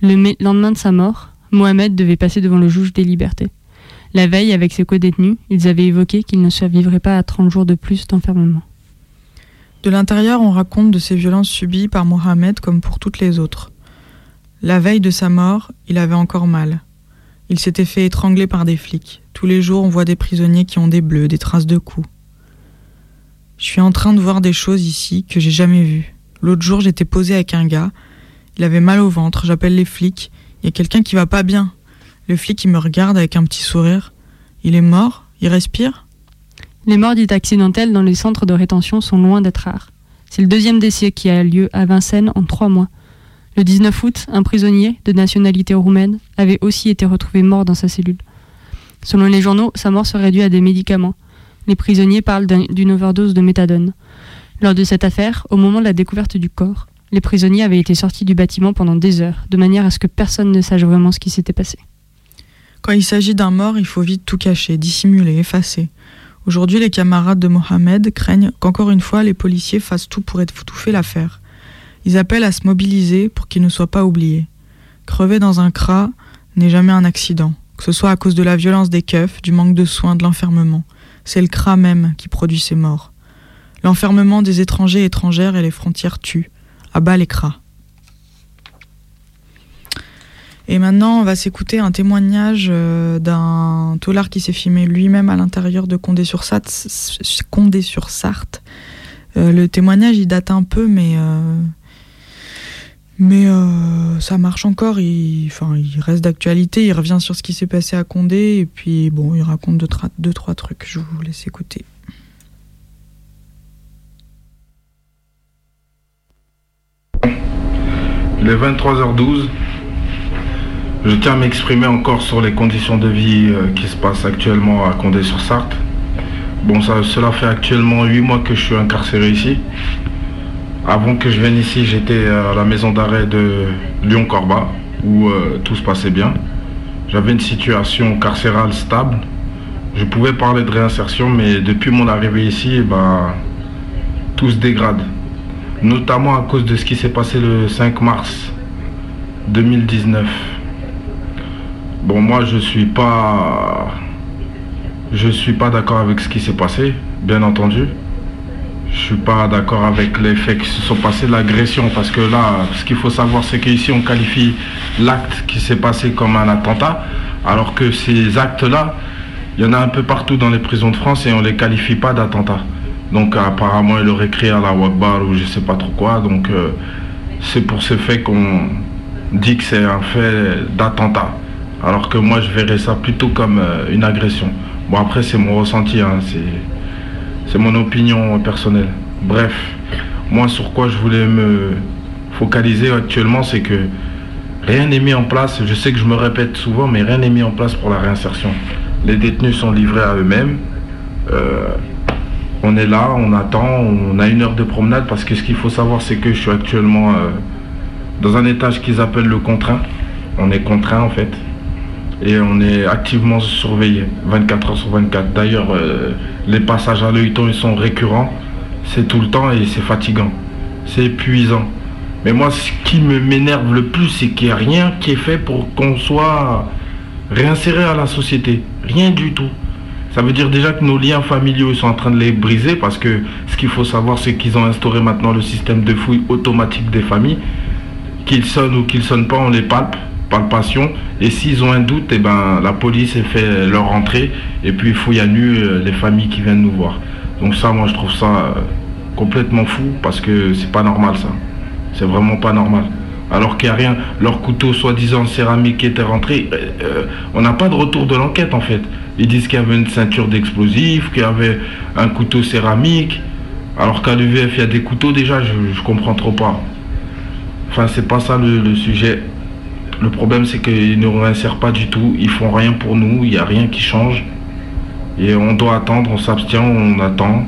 Le lendemain de sa mort, Mohamed devait passer devant le juge des libertés. La veille, avec ses co-détenus, ils avaient évoqué qu'il ne survivrait pas à 30 jours de plus d'enfermement. De l'intérieur, on raconte de ces violences subies par Mohamed comme pour toutes les autres. La veille de sa mort, il avait encore mal. Il s'était fait étrangler par des flics. Tous les jours, on voit des prisonniers qui ont des bleus, des traces de coups. Je suis en train de voir des choses ici que j'ai jamais vues. L'autre jour, j'étais posé avec un gars. Il avait mal au ventre. J'appelle les flics. Il y a quelqu'un qui va pas bien. Le flic, il me regarde avec un petit sourire. Il est mort Il respire Les morts dites accidentelles dans les centres de rétention sont loin d'être rares. C'est le deuxième décès qui a lieu à Vincennes en trois mois. Le 19 août, un prisonnier de nationalité roumaine avait aussi été retrouvé mort dans sa cellule. Selon les journaux, sa mort serait due à des médicaments. Les prisonniers parlent d'une overdose de méthadone. Lors de cette affaire, au moment de la découverte du corps, les prisonniers avaient été sortis du bâtiment pendant des heures, de manière à ce que personne ne sache vraiment ce qui s'était passé. Quand il s'agit d'un mort, il faut vite tout cacher, dissimuler, effacer. Aujourd'hui, les camarades de Mohamed craignent qu'encore une fois les policiers fassent tout pour étouffer l'affaire. Ils appellent à se mobiliser pour qu'il ne soit pas oublié. Crever dans un CRA n'est jamais un accident, que ce soit à cause de la violence des keufs, du manque de soins, de l'enfermement. C'est le CRA même qui produit ces morts. L'enfermement des étrangers et étrangères et les frontières tuent. À bas les CRA. Et maintenant, on va s'écouter un témoignage euh, d'un taulard qui s'est filmé lui-même à l'intérieur de Condé-sur-Sarthe. Condé sur Sarthe. Euh, le témoignage, il date un peu, mais euh, mais ça marche encore. Il, reste d'actualité. Il revient sur ce qui s'est passé à Condé et puis bon, il raconte deux, deux trois trucs. Je vous laisse écouter. Il est 23h12. Je tiens à m'exprimer encore sur les conditions de vie euh, qui se passent actuellement à Condé-sur-Sarthe. Bon, cela fait actuellement 8 mois que je suis incarcéré ici. Avant que je vienne ici, j'étais à la maison d'arrêt de Lyon-Corba, où euh, tout se passait bien. J'avais une situation carcérale stable. Je pouvais parler de réinsertion, mais depuis mon arrivée ici, bah, tout se dégrade. Notamment à cause de ce qui s'est passé le 5 mars 2019. Bon, moi, je suis pas. Je suis pas d'accord avec ce qui s'est passé, bien entendu. Je suis pas d'accord avec les faits qui se sont passés, l'agression, parce que là, ce qu'il faut savoir, c'est qu'ici, on qualifie l'acte qui s'est passé comme un attentat, alors que ces actes-là, il y en a un peu partout dans les prisons de France et on les qualifie pas d'attentat. Donc apparemment, il aurait créé à la Wakbar ou je sais pas trop quoi. Donc euh, c'est pour ce fait qu'on dit que c'est un fait d'attentat. Alors que moi, je verrais ça plutôt comme euh, une agression. Bon, après, c'est mon ressenti, hein, c'est mon opinion personnelle. Bref, moi, sur quoi je voulais me focaliser actuellement, c'est que rien n'est mis en place. Je sais que je me répète souvent, mais rien n'est mis en place pour la réinsertion. Les détenus sont livrés à eux-mêmes. Euh, on est là, on attend, on a une heure de promenade parce que ce qu'il faut savoir, c'est que je suis actuellement euh, dans un étage qu'ils appellent le contraint. On est contraint en fait et on est activement surveillé 24 heures sur 24. D'ailleurs, euh, les passages à l'œil ils sont récurrents. C'est tout le temps et c'est fatigant. C'est épuisant. Mais moi, ce qui me m'énerve le plus, c'est qu'il n'y a rien qui est fait pour qu'on soit réinséré à la société. Rien du tout. Ça veut dire déjà que nos liens familiaux sont en train de les briser parce que ce qu'il faut savoir, c'est qu'ils ont instauré maintenant le système de fouille automatique des familles. Qu'ils sonnent ou qu'ils sonnent pas, on les palpe palpation. Et s'ils ont un doute, eh ben, la police fait leur entrée et puis fouille à nu euh, les familles qui viennent nous voir. Donc ça, moi, je trouve ça euh, complètement fou parce que c'est pas normal ça. C'est vraiment pas normal. Alors qu'il n'y a rien, leur couteau soi-disant céramique était rentré, euh, on n'a pas de retour de l'enquête en fait. Ils disent qu'il y avait une ceinture d'explosifs, qu'il y avait un couteau céramique, alors qu'à l'UVF il y a des couteaux déjà, je, je comprends trop pas. Enfin, c'est pas ça le sujet. Le problème, c'est qu'ils ne réinsèrent pas du tout. Ils font rien pour nous. Il n'y a rien qui change. Et on doit attendre, on s'abstient, on attend.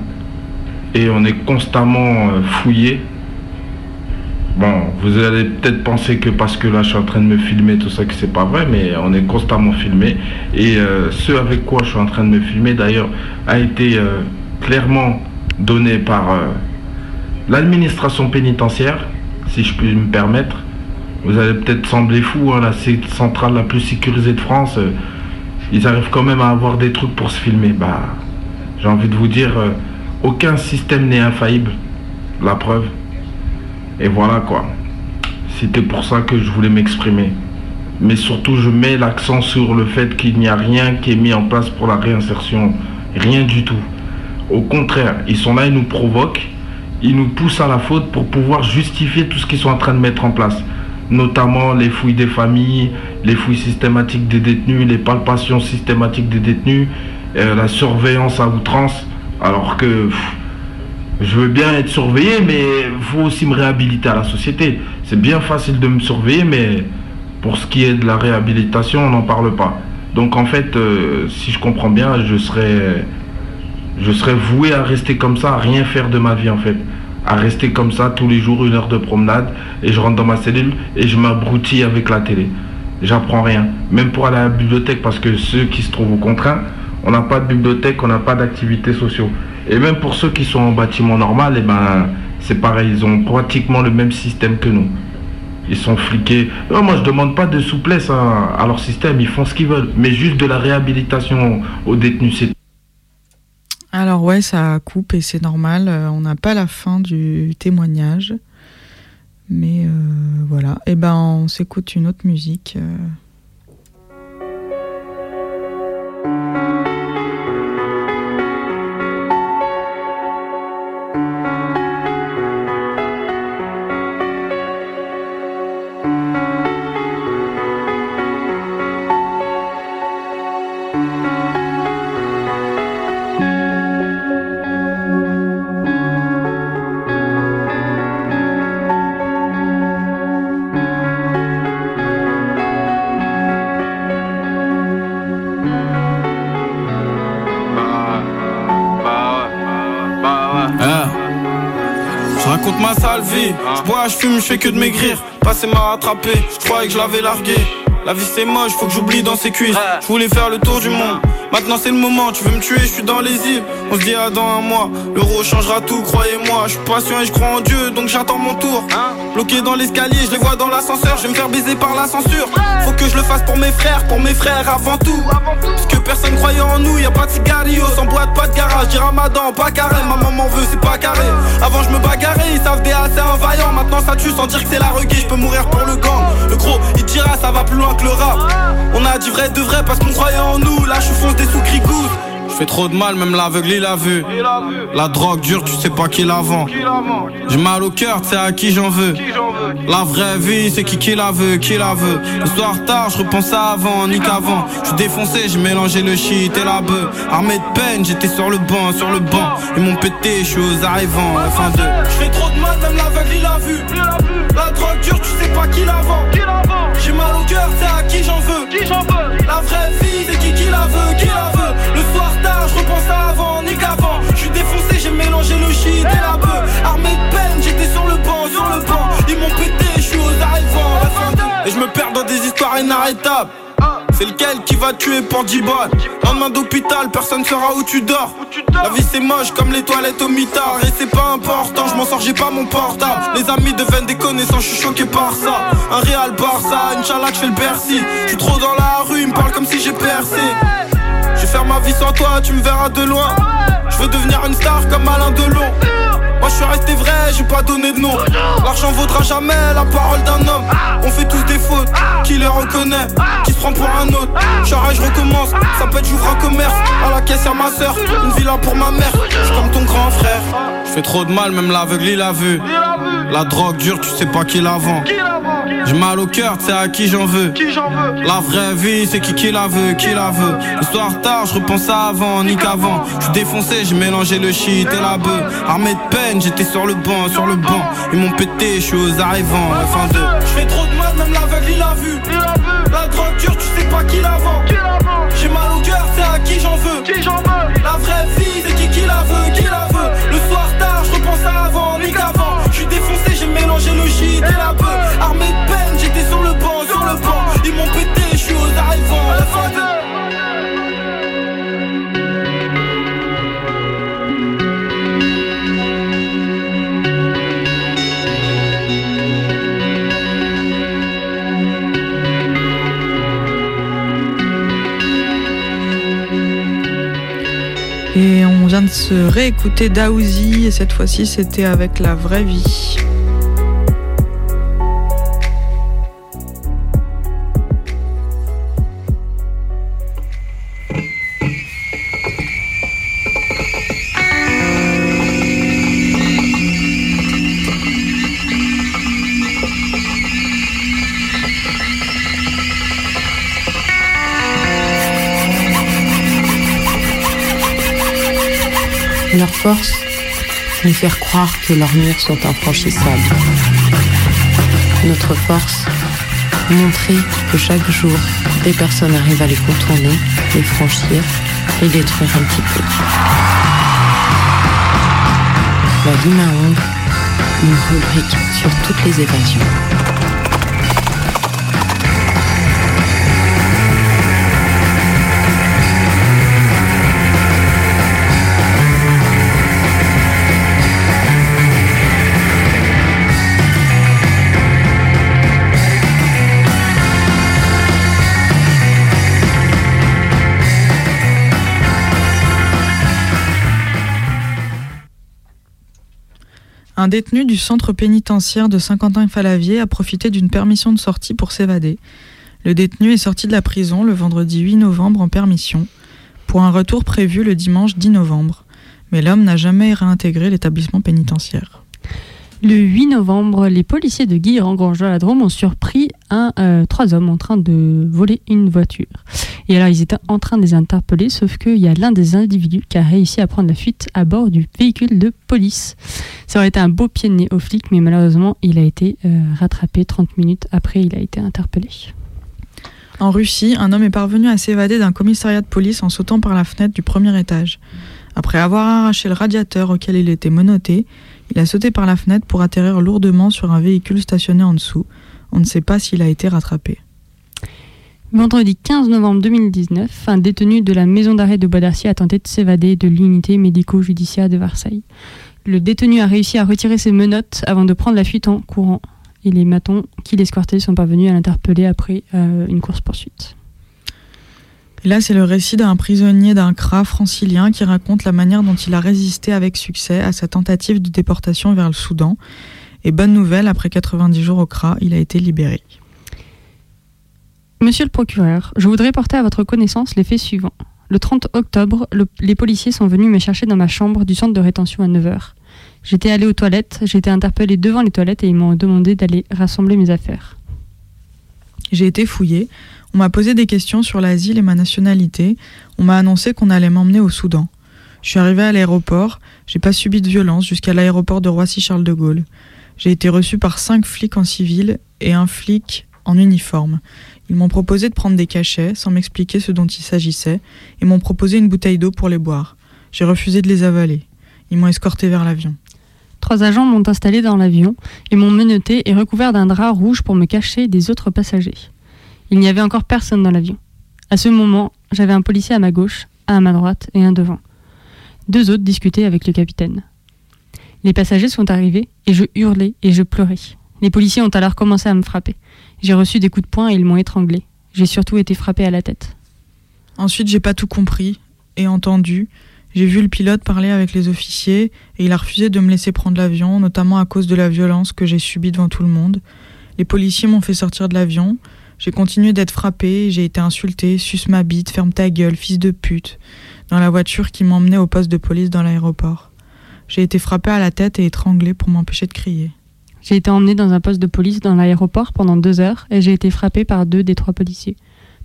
Et on est constamment euh, fouillé. Bon, vous allez peut-être penser que parce que là je suis en train de me filmer, tout ça, que c'est pas vrai, mais on est constamment filmé. Et euh, ce avec quoi je suis en train de me filmer, d'ailleurs, a été euh, clairement donné par l'administration pénitentiaire, si je puis me permettre. Vous allez peut-être sembler fou, hein, la centrale la plus sécurisée de France, euh, ils arrivent quand même à avoir des trucs pour se filmer. Bah, j'ai envie de vous dire, euh, aucun système n'est infaillible. La preuve. Et voilà quoi. C'était pour ça que je voulais m'exprimer. Mais surtout, je mets l'accent sur le fait qu'il n'y a rien qui est mis en place pour la réinsertion. Rien du tout. Au contraire, ils sont là, ils nous provoquent, ils nous poussent à la faute pour pouvoir justifier tout ce qu'ils sont en train de mettre en place. Notamment les fouilles des familles, les fouilles systématiques des détenus, les palpations systématiques des détenus, euh, la surveillance à outrance. Alors que je veux bien être surveillé, mais il faut aussi me réhabiliter à la société. C'est bien facile de me surveiller, mais pour ce qui est de la réhabilitation, on n'en parle pas. Donc en fait, euh, si je comprends bien, je serais voué à rester comme ça, à rien faire de ma vie en fait. À rester comme ça tous les jours, une heure de promenade, et je rentre dans ma cellule et je m'abrutis avec la télé. J'apprends rien. Même pour aller à la bibliothèque, parce que ceux qui se trouvent au contraint, on n'a pas de bibliothèque, on n'a pas d'activités sociaux. Et même pour ceux qui sont en bâtiment normal, eh ben, c'est pareil, ils ont pratiquement le même système que nous. Ils sont fliqués. Moi, je demande pas de souplesse à, à leur système, ils font ce qu'ils veulent. Mais juste de la réhabilitation aux détenus, Alors ouais, ça coupe et c'est normal. euh, on n'a pas la fin du témoignage. Mais euh, voilà. Et ben on s'écoute une autre musique. Je fume, je fais que de maigrir. Passé m'a rattrapé, je croyais que je l'avais largué. La vie c'est moche, faut que j'oublie dans ses cuisses. Je voulais faire le tour du monde. Maintenant c'est le moment, tu veux me tuer, je suis dans les îles. On se dit à dans un mois, l'euro changera tout, croyez-moi. Je suis patient et je crois en Dieu, donc j'attends mon tour. Bloqué dans l'escalier, je les vois dans l'ascenseur, je vais me faire baiser par la censure. Faut que je le fasse pour mes frères, pour mes frères avant tout. Parce que personne croyait en nous, y a pas de cigarillos, sans boîte, pas de garage. Dis ramadan, pas carré, ma maman veut, c'est pas carré. Avant je me bagarrais, ils savent des c'est un vaillant. Maintenant ça tue sans dire que c'est la reggae, je peux mourir pour le gang. Le gros, il dira, ça va plus loin que le rap. On a dit vrai de vrai parce qu'on croyait en nous. Là, je fonce des sous fais trop de mal, même l'aveugle il a vu. La drogue dure, tu sais pas qui la vend. J'ai mal au cœur, sais à qui j'en veux. La vraie vie, c'est qui qui la veut, qui la veut. Le soir tard, je repense à avant, ni qu'avant. Je défoncé, j'ai mélangé le shit et la bœuf. Armé de peine, j'étais sur le banc, sur le banc. Ils m'ont pété, je suis aux arrivants, fin de. Je fais trop de mal, même l'aveugle il a vu. La drogue dure, tu sais pas qui la vend. J'ai mal au cœur, c'est à qui j'en veux. La vraie vie, c'est qui qui la veut, qui la veut. Avant, ni qu'avant. Je suis défoncé, j'ai mélangé le shit et la bœuf. Armé de peine, j'étais sur le banc, sur le banc. Ils m'ont pété, je suis aux arrivants. Et je me perds dans des histoires inarrêtables. C'est lequel qui va tuer pour 10 balles Lendemain d'hôpital, personne saura où tu dors La vie c'est moche comme les toilettes au mitard Et c'est pas important, je m'en sors, j'ai pas mon portable Les amis deviennent des connaissances, je suis choqué par ça Un Real Barça, Inch'Allah je fais le Bercy Je suis trop dans la rue, ils me parlent comme si j'ai percé faire ma vie sans toi, tu me verras de loin. Je veux devenir une star comme Alain Delon. Moi je suis resté vrai, j'ai pas donné de nom. L'argent vaudra jamais la parole d'un homme. On fait tous des fautes, qui les reconnaît Qui se prend pour un autre? J'arrête, je recommence, ça peut être j'ouvre un commerce. À la caisse y'a ma soeur, une villa pour ma mère. J'suis comme ton grand frère. Je fais trop de mal, même l'aveugle il a vu. La drogue dure, tu sais pas qui la vend J'ai mal au cœur, sais à qui j'en veux. La vraie vie, c'est qui qui la veut, qui la veut. Le soir tard, je repense à avant, ni qu'avant. Je suis défoncé, j'ai mélangé le shit et la bœuf. Armé de peine, j'étais sur le banc, sur le banc. Ils m'ont pété, je suis aux arrivants, la fin de. Je fais trop de mal, même l'aveugle il a vu. La drogue dure, tu sais pas qui la vend. J'ai mal au cœur, c'est à qui j'en veux. La vraie vie, c'est qui qui la veut, qui la veut. Le soir tard, je repense à avant, ni qu'avant. Je suis défoncé, j'ai mélangé le shit et se réécouter Daouzi et cette fois-ci c'était avec la vraie vie. Force, nous faire croire que leurs murs sont infranchissables. Notre force, montrer que chaque jour, des personnes arrivent à les contourner, les franchir et détruire un petit peu. La Lime à ongles, une rubrique sur toutes les évasions. Un détenu du centre pénitentiaire de Saint-Quentin-Falavier a profité d'une permission de sortie pour s'évader. Le détenu est sorti de la prison le vendredi 8 novembre en permission, pour un retour prévu le dimanche 10 novembre. Mais l'homme n'a jamais réintégré l'établissement pénitentiaire. Le 8 novembre, les policiers de Guilherand-Grange à la Drôme ont surpris un, euh, trois hommes en train de voler une voiture. Et alors, ils étaient en train de les interpeller, sauf qu'il y a l'un des individus qui a réussi à prendre la fuite à bord du véhicule de police. Ça aurait été un beau pied de nez au flic, mais malheureusement, il a été euh, rattrapé 30 minutes après, il a été interpellé. En Russie, un homme est parvenu à s'évader d'un commissariat de police en sautant par la fenêtre du premier étage. Après avoir arraché le radiateur auquel il était menotté, il a sauté par la fenêtre pour atterrir lourdement sur un véhicule stationné en dessous. On ne sait pas s'il a été rattrapé. Vendredi 15 novembre 2019, un détenu de la maison d'arrêt de Bois d'Arcy a tenté de s'évader de l'unité médico-judiciaire de Versailles. Le détenu a réussi à retirer ses menottes avant de prendre la fuite en courant. Et les matons qui l'escortaient sont parvenus à l'interpeller après euh, une course-poursuite. Là, c'est le récit d'un prisonnier d'un CRA francilien qui raconte la manière dont il a résisté avec succès à sa tentative de déportation vers le Soudan. Et bonne nouvelle, après 90 jours au CRA, il a été libéré. Monsieur le procureur, je voudrais porter à votre connaissance les faits suivants. Le 30 octobre, le- les policiers sont venus me chercher dans ma chambre du centre de rétention à 9h. J'étais allé aux toilettes, j'ai été interpellé devant les toilettes et ils m'ont demandé d'aller rassembler mes affaires. J'ai été fouillé. On m'a posé des questions sur l'asile et ma nationalité. On m'a annoncé qu'on allait m'emmener au Soudan. Je suis arrivé à l'aéroport. J'ai pas subi de violence jusqu'à l'aéroport de Roissy-Charles de Gaulle. J'ai été reçu par cinq flics en civil et un flic en uniforme. Ils m'ont proposé de prendre des cachets sans m'expliquer ce dont il s'agissait et m'ont proposé une bouteille d'eau pour les boire. J'ai refusé de les avaler. Ils m'ont escorté vers l'avion. Trois agents m'ont installé dans l'avion et m'ont menotté et recouvert d'un drap rouge pour me cacher des autres passagers. Il n'y avait encore personne dans l'avion. À ce moment, j'avais un policier à ma gauche, un à ma droite et un devant. Deux autres discutaient avec le capitaine. Les passagers sont arrivés et je hurlais et je pleurais. Les policiers ont alors commencé à me frapper. J'ai reçu des coups de poing et ils m'ont étranglé. J'ai surtout été frappé à la tête. Ensuite, j'ai pas tout compris et entendu. J'ai vu le pilote parler avec les officiers et il a refusé de me laisser prendre l'avion, notamment à cause de la violence que j'ai subie devant tout le monde. Les policiers m'ont fait sortir de l'avion. J'ai continué d'être frappé, j'ai été insulté, suce ma bite, ferme ta gueule, fils de pute, dans la voiture qui m'emmenait au poste de police dans l'aéroport. J'ai été frappé à la tête et étranglé pour m'empêcher de crier. J'ai été emmené dans un poste de police dans l'aéroport pendant deux heures et j'ai été frappé par deux des trois policiers.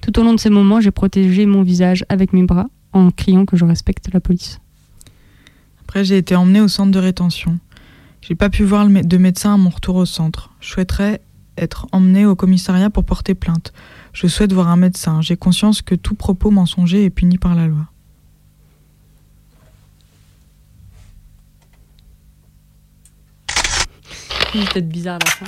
Tout au long de ces moments, j'ai protégé mon visage avec mes bras en criant que je respecte la police. Après, j'ai été emmené au centre de rétention. J'ai pas pu voir de médecin à mon retour au centre. Je souhaiterais être emmené au commissariat pour porter plainte. Je souhaite voir un médecin. J'ai conscience que tout propos mensonger est puni par la loi. C'est peut-être bizarre la fin.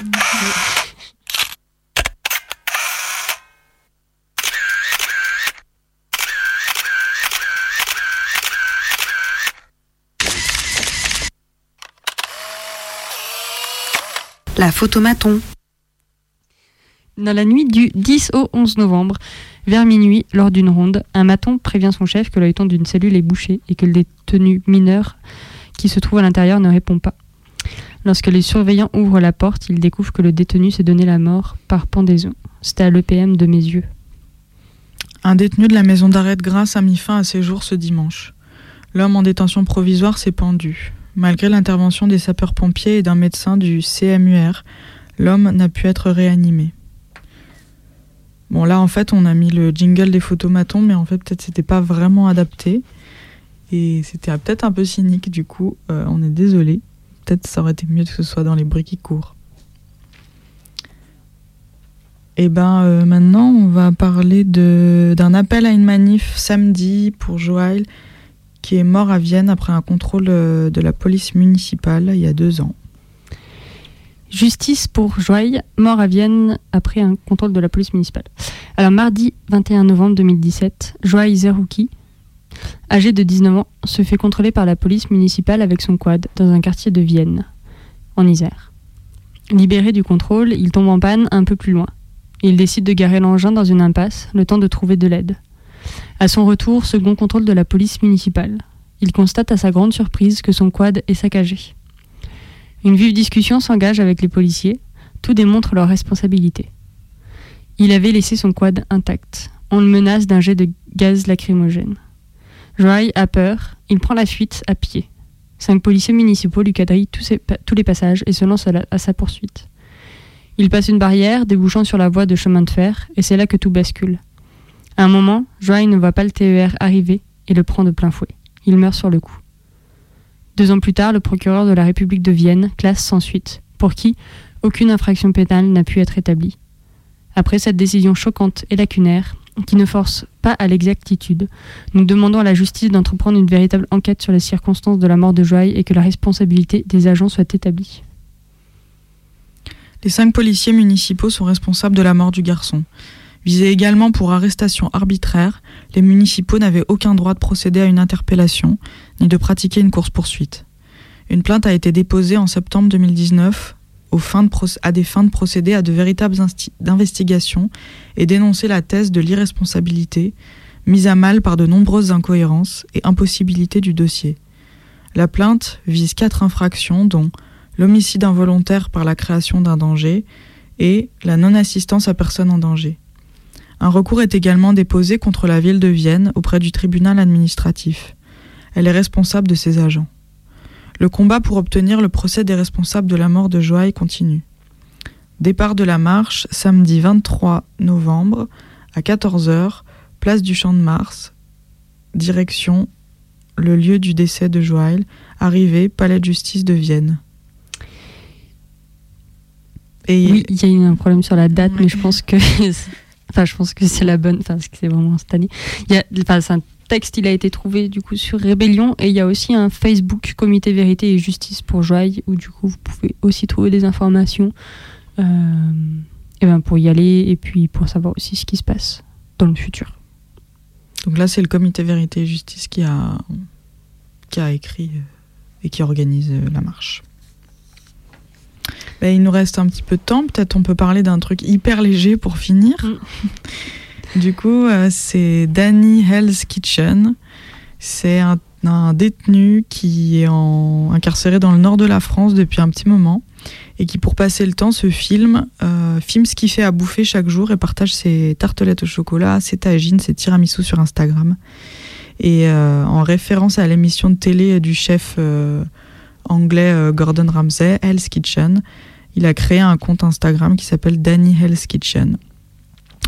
La photomaton. Dans la nuit du 10 au 11 novembre, vers minuit, lors d'une ronde, un maton prévient son chef que l'œilleton d'une cellule est bouché et que le détenu mineur qui se trouve à l'intérieur ne répond pas. Lorsque les surveillants ouvrent la porte, ils découvrent que le détenu s'est donné la mort par pendaison. C'était à l'EPM de mes yeux. Un détenu de la maison d'arrêt de Grasse a mis fin à ses jours ce dimanche. L'homme en détention provisoire s'est pendu. Malgré l'intervention des sapeurs-pompiers et d'un médecin du CMUR, l'homme n'a pu être réanimé. Bon là en fait on a mis le jingle des photomatons mais en fait peut-être c'était pas vraiment adapté et c'était peut-être un peu cynique du coup euh, on est désolé peut-être ça aurait été mieux que ce soit dans les bruits qui courent. Et eh ben euh, maintenant on va parler d'un appel à une manif samedi pour Joël qui est mort à Vienne après un contrôle euh, de la police municipale il y a deux ans. Justice pour Joël, mort à Vienne après un contrôle de la police municipale. Alors mardi 21 novembre 2017, Joël Zerouki, âgé de 19 ans, se fait contrôler par la police municipale avec son quad dans un quartier de Vienne, en Isère. Libéré du contrôle, il tombe en panne un peu plus loin. Il décide de garer l'engin dans une impasse, le temps de trouver de l'aide. À son retour, second contrôle de la police municipale. Il constate à sa grande surprise que son quad est saccagé. Une vive discussion s'engage avec les policiers. Tout démontre leur responsabilité. Il avait laissé son quad intact. On le menace d'un jet de gaz lacrymogène. Joy a peur. Il prend la fuite à pied. Cinq policiers municipaux lui quadrillent tous, les passages et se lancent à, sa poursuite. Il passe une barrière débouchant sur la voie de chemin de fer et c'est là que tout bascule. À un moment, Joy ne voit pas le TER arriver et le prend de plein fouet. Il meurt sur le coup. Deux ans plus tard, le procureur de la République de Vienne classe sans suite, pour qui aucune infraction pénale n'a pu être établie. Après cette décision choquante et lacunaire, qui ne force pas à l'exactitude, nous demandons à la justice d'entreprendre une véritable enquête sur les circonstances de la mort de Joaille et que la responsabilité des agents soit établie. Les cinq policiers municipaux sont responsables de la mort du garçon. Visés également pour arrestation arbitraire, les municipaux n'avaient aucun droit de procéder à une interpellation, ni de pratiquer une course-poursuite. Une plainte a été déposée en septembre 2019 à des fins de procéder à de véritables investigations et dénoncer la thèse de l'irresponsabilité, mise à mal par de nombreuses incohérences et impossibilités du dossier. La plainte vise quatre infractions dont l'homicide involontaire par la création d'un danger et la non-assistance à personne en danger. Un recours est également déposé contre la ville de Vienne auprès du tribunal administratif. Elle est responsable de ses agents. Le combat pour obtenir le procès des responsables de la mort de Joaille continue. Départ de la marche samedi 23 novembre à 14h, place du Champ de Mars, direction le lieu du décès de Joaille, arrivée palais de justice de Vienne. Et oui, il y a eu un problème sur la date, mais je pense que, enfin, je pense que c'est la bonne, enfin, c'est vraiment instantané. Il y a, enfin, c'est un texte, il a été trouvé du coup sur Rébellion et il y a aussi un Facebook Comité Vérité et Justice pour Joaille où du coup vous pouvez aussi trouver des informations euh, et ben pour y aller et puis pour savoir aussi ce qui se passe dans le futur. Donc là c'est le Comité Vérité et Justice qui a, qui a écrit euh, et qui organise euh, la marche. Ben, il nous reste un petit peu de temps, peut-être on peut parler d'un truc hyper léger pour finir. Mm. Du coup, euh, c'est Danny Hell's Kitchen. C'est un, détenu qui est incarcéré dans le nord de la France depuis un petit moment et qui, pour passer le temps, se filme, euh, filme ce qu'il fait à bouffer chaque jour et partage ses tartelettes au chocolat, ses tagines, ses tiramisu sur Instagram. Et euh, en référence à l'émission de télé du chef anglais Gordon Ramsay, Hell's Kitchen, il a créé un compte Instagram qui s'appelle Danny Hell's Kitchen.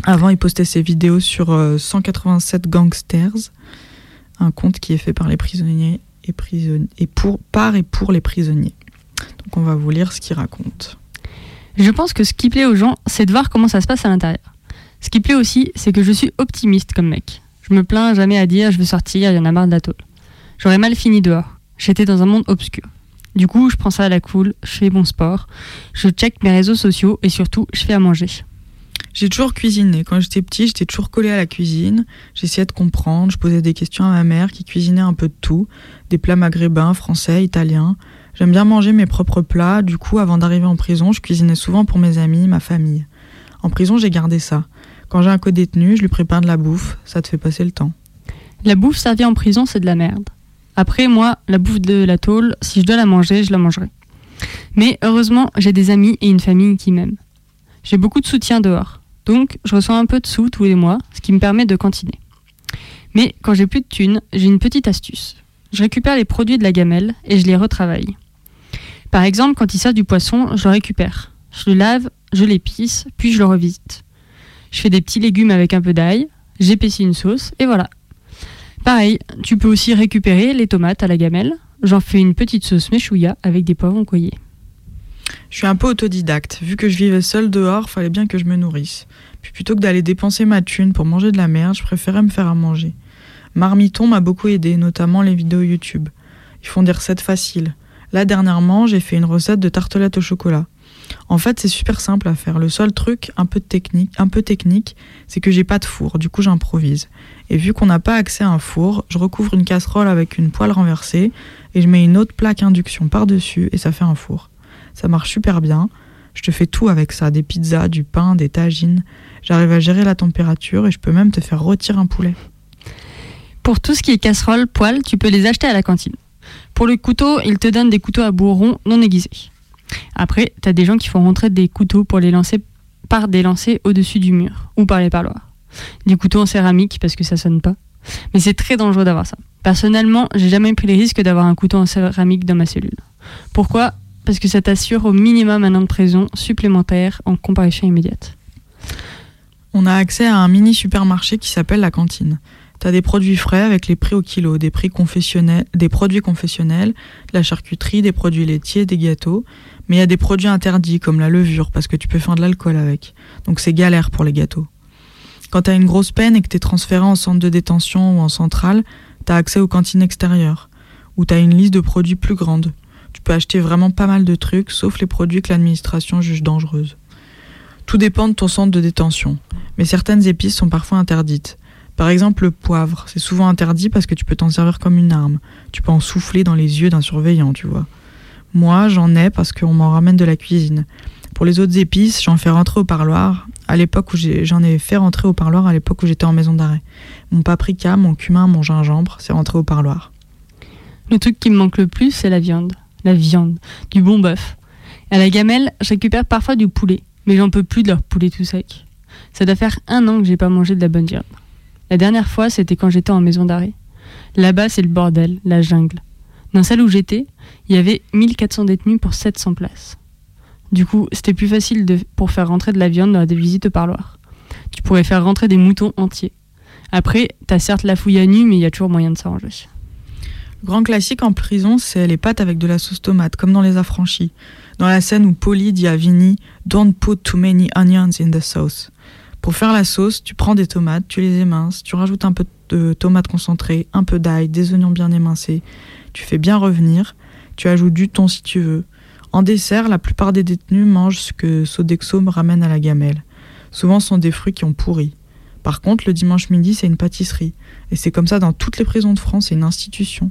Avant, il postait ses vidéos sur 187 euh, Gangsters, un compte qui est fait par les prisonniers et, pour, par et pour les prisonniers. Donc on va vous lire ce qu'il raconte. Je pense que ce qui plaît aux gens, c'est de voir comment ça se passe à l'intérieur. Ce qui plaît aussi, c'est que je suis optimiste comme mec. Je me plains jamais à dire je veux sortir, il y en a marre de la tôle. J'aurais mal fini dehors. J'étais dans un monde obscur. Du coup, je prends ça à la cool, je fais bon sport, je check mes réseaux sociaux et surtout, je fais à manger. J'ai toujours cuisiné. Quand j'étais petit, j'étais toujours collée à la cuisine. J'essayais de comprendre. Je posais des questions à ma mère qui cuisinait un peu de tout. Des plats maghrébins, français, italiens. J'aime bien manger mes propres plats. Du coup, avant d'arriver en prison, je cuisinais souvent pour mes amis, ma famille. En prison, j'ai gardé ça. Quand j'ai un co-détenu, je lui prépare de la bouffe, ça te fait passer le temps. La bouffe servie en prison, c'est de la merde. Après, moi, la bouffe de la tôle, si je dois la manger, je la mangerai. Mais heureusement, j'ai des amis et une famille qui m'aiment. J'ai beaucoup de soutien dehors. Donc, je reçois un peu de sous tous les mois, ce qui me permet de cantiner. Mais quand j'ai plus de thunes, j'ai une petite astuce. Je récupère les produits de la gamelle et je les retravaille. Par exemple, quand il sert du poisson, je le récupère. Je le lave, je l'épice, puis je le revisite. Je fais des petits légumes avec un peu d'ail, j'épaissis une sauce, et voilà. Pareil, tu peux aussi récupérer les tomates à la gamelle. J'en fais une petite sauce méchouilla avec des poivrons coyés. Je suis un peu autodidacte. Vu que je vivais seule dehors, fallait bien que je me nourrisse. Puis plutôt que d'aller dépenser ma thune pour manger de la merde, je préférais me faire à manger. Marmiton m'a beaucoup aidé, notamment les vidéos YouTube. Ils font des recettes faciles. Là, dernièrement, j'ai fait une recette de tartelette au chocolat. En fait, c'est super simple à faire. Le seul truc, un peu technique, un peu technique, c'est que j'ai pas de four. Du coup, j'improvise. Et vu qu'on n'a pas accès à un four, je recouvre une casserole avec une poêle renversée et je mets une autre plaque induction par-dessus et ça fait un four. Ça marche super bien. Je te fais tout avec ça, des pizzas, du pain, des tagines. J'arrive à gérer la température et je peux même te faire rôtir un poulet. Pour tout ce qui est casserole, poêle, tu peux les acheter à la cantine. Pour le couteau, ils te donnent des couteaux à bourron non aiguisés. Après, t'as des gens qui font rentrer des couteaux pour les lancer par des lancers au-dessus du mur ou par les parloirs. Des couteaux en céramique parce que ça sonne pas. Mais c'est très dangereux d'avoir ça. Personnellement, j'ai jamais pris le risque d'avoir un couteau en céramique dans ma cellule. Pourquoi? Parce que ça t'assure au minimum un an de prison supplémentaire en comparution immédiate. On a accès à un mini supermarché qui s'appelle la cantine. T'as des produits frais avec les prix au kilo, des prix confessionnels, des produits confessionnels, de la charcuterie, des produits laitiers, des gâteaux. Mais il y a des produits interdits comme la levure parce que tu peux faire de l'alcool avec. Donc c'est galère pour les gâteaux. Quand t'as une grosse peine et que t'es transféré en centre de détention ou en centrale, t'as accès aux cantines extérieures, où t'as une liste de produits plus grande. Tu peux acheter vraiment pas mal de trucs, sauf les produits que l'administration juge dangereuses. Tout dépend de ton centre de détention, mais certaines épices sont parfois interdites. Par exemple, le poivre, c'est souvent interdit parce que tu peux t'en servir comme une arme. Tu peux en souffler dans les yeux d'un surveillant, tu vois. Moi, j'en ai parce qu'on m'en ramène de la cuisine. Pour les autres épices, j'en fais rentrer au parloir. À l'époque où j'en ai fait rentrer au parloir à l'époque où j'étais en maison d'arrêt. Mon paprika, mon cumin, mon gingembre, c'est rentré au parloir. Le truc qui me manque le plus, c'est la viande. La viande. Du bon bœuf. À la gamelle, je récupère parfois du poulet. Mais j'en peux plus de leur poulet tout sec. Ça doit faire un an que j'ai pas mangé de la bonne viande. La dernière fois, c'était quand j'étais en maison d'arrêt. Là-bas, c'est le bordel, la jungle. Dans celle où j'étais, il y avait 1400 détenus pour 700 places. Du coup, c'était plus facile de, pour faire rentrer de la viande dans des visites au parloir. Tu pourrais faire rentrer des moutons entiers. Après, t'as certes la fouille à nu, mais il y a toujours moyen de s'arranger. Grand classique en prison, c'est les pâtes avec de la sauce tomate, comme dans Les Affranchis. Dans la scène où Polly dit à Vinny Don't put too many onions in the sauce. Pour faire la sauce, tu prends des tomates, tu les éminces, tu rajoutes un peu de tomates concentrées, un peu d'ail, des oignons bien émincés, tu fais bien revenir, tu ajoutes du thon si tu veux. En dessert, la plupart des détenus mangent ce que Sodexo me ramène à la gamelle. Souvent, ce sont des fruits qui ont pourri. Par contre, le dimanche midi, c'est une pâtisserie. Et c'est comme ça dans toutes les prisons de France, c'est une institution.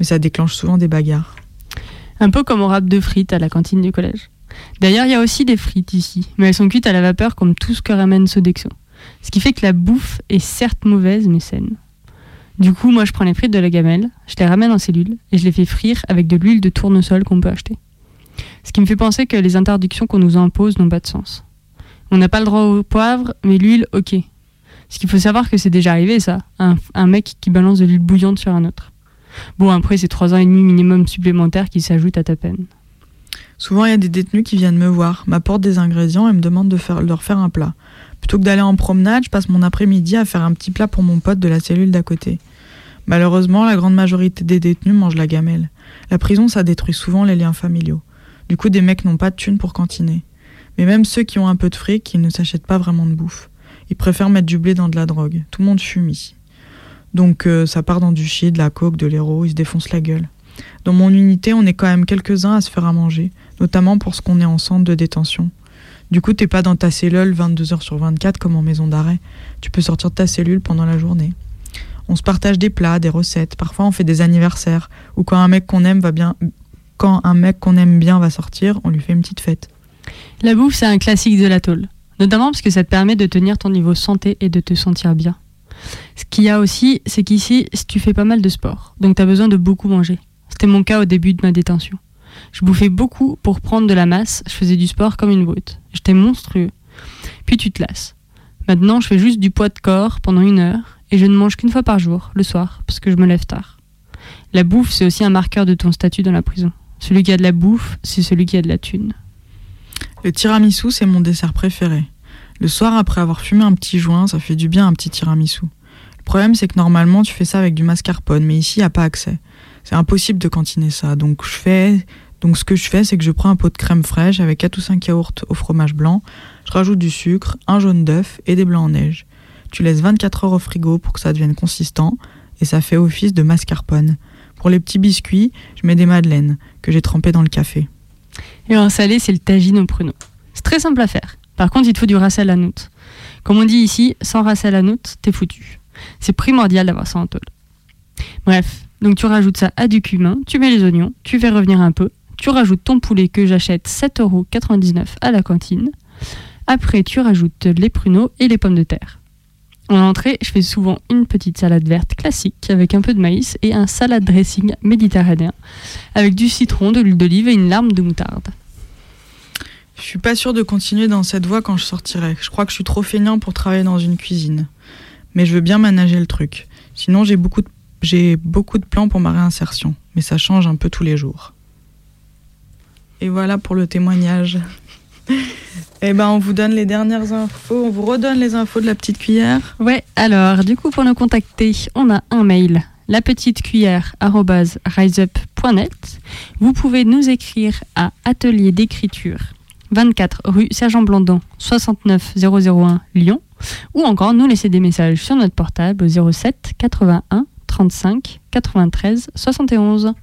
Mais ça déclenche souvent des bagarres. Un peu comme au rap de frites à la cantine du collège. D'ailleurs, il y a aussi des frites ici, mais elles sont cuites à la vapeur comme tout ce que ramène Sodexo. Ce qui fait que la bouffe est certes mauvaise, mais saine. Du coup, moi je prends les frites de la gamelle, je les ramène en cellule et je les fais frire avec de l'huile de tournesol qu'on peut acheter. Ce qui me fait penser que les interdictions qu'on nous impose n'ont pas de sens. On n'a pas le droit au poivre, mais l'huile, ok. Ce qu'il faut savoir que c'est déjà arrivé, ça. Un mec qui balance de l'huile bouillante sur un autre. Bon, après, c'est trois ans et demi minimum supplémentaires qui s'ajoutent à ta peine. Souvent, il y a des détenus qui viennent me voir, m'apportent des ingrédients et me demandent de leur faire un plat. Plutôt que d'aller en promenade, je passe mon après-midi à faire un petit plat pour mon pote de la cellule d'à côté. Malheureusement, la grande majorité des détenus mangent la gamelle. La prison, ça détruit souvent les liens familiaux. Du coup, des mecs n'ont pas de thunes pour cantiner. Mais même ceux qui ont un peu de fric, ils ne s'achètent pas vraiment de bouffe. Ils préfèrent mettre du blé dans de la drogue. Tout le monde fume. Donc euh, ça part dans du shit, de la coke, de l'héros, ils se défoncent la gueule. Dans mon unité, on est quand même quelques-uns à se faire à manger, notamment pour ce qu'on est en centre de détention. Du coup, t'es pas dans ta cellule 22 heures sur 24 comme en maison d'arrêt. Tu peux sortir de ta cellule pendant la journée. On se partage des plats, des recettes. Parfois, on fait des anniversaires. Ou quand un mec qu'on aime va bien, quand un mec qu'on aime bien va sortir, on lui fait une petite fête. La bouffe, c'est un classique de la tôle. Notamment parce que ça te permet de tenir ton niveau santé et de te sentir bien. Ce qu'il y a aussi, c'est qu'ici, tu fais pas mal de sport, donc tu as besoin de beaucoup manger. C'était mon cas au début de ma détention. Je bouffais beaucoup pour prendre de la masse, je faisais du sport comme une brute. J'étais monstrueux. Puis tu te lasses. Maintenant, je fais juste du poids de corps pendant une heure et je ne mange qu'une fois par jour, le soir, parce que je me lève tard. La bouffe, c'est aussi un marqueur de ton statut dans la prison. Celui qui a de la bouffe, c'est celui qui a de la thune. Le tiramisu, c'est mon dessert préféré. Le soir, après avoir fumé un petit joint, ça fait du bien un petit tiramisu. Le problème, c'est que normalement, tu fais ça avec du mascarpone, mais ici, il n'y a pas accès. C'est impossible de cantiner ça. Donc, je fais, donc, ce que je fais, c'est que je prends un pot de crème fraîche avec 4 ou 5 yaourts au fromage blanc. Je rajoute du sucre, un jaune d'œuf et des blancs en neige. Tu laisses 24 heures au frigo pour que ça devienne consistant et ça fait office de mascarpone. Pour les petits biscuits, je mets des madeleines que j'ai trempées dans le café. Et en salé, c'est le tagine au pruneau. C'est très simple à faire. Par contre, il te faut du racel à noute. Comme on dit ici, sans racel à noute, t'es foutu. C'est primordial d'avoir ça en tôle. Bref, donc tu rajoutes ça à du cumin, tu mets les oignons, tu fais revenir un peu, tu rajoutes ton poulet que j'achète 7,99€ à la cantine. Après, tu rajoutes les pruneaux et les pommes de terre. En entrée, je fais souvent une petite salade verte classique avec un peu de maïs et un salade dressing méditerranéen avec du citron, de l'huile d'olive et une larme de moutarde. Je suis pas sûre de continuer dans cette voie quand je sortirai. Je crois que je suis trop feignant pour travailler dans une cuisine. Mais je veux bien manager le truc. Sinon, j'ai beaucoup de, beaucoup de plans pour ma réinsertion. Mais ça change un peu tous les jours. Et voilà pour le témoignage. Eh ben, on vous donne les dernières infos, on vous redonne les infos de la petite cuillère. Ouais, alors, du coup, pour nous contacter, on a un mail, la petite cuillère riseup.net. Vous pouvez nous écrire à atelier d'écriture 24 rue Sergent Blandon 69 001 Lyon ou encore nous laisser des messages sur notre portable au 07 81 35 93 71.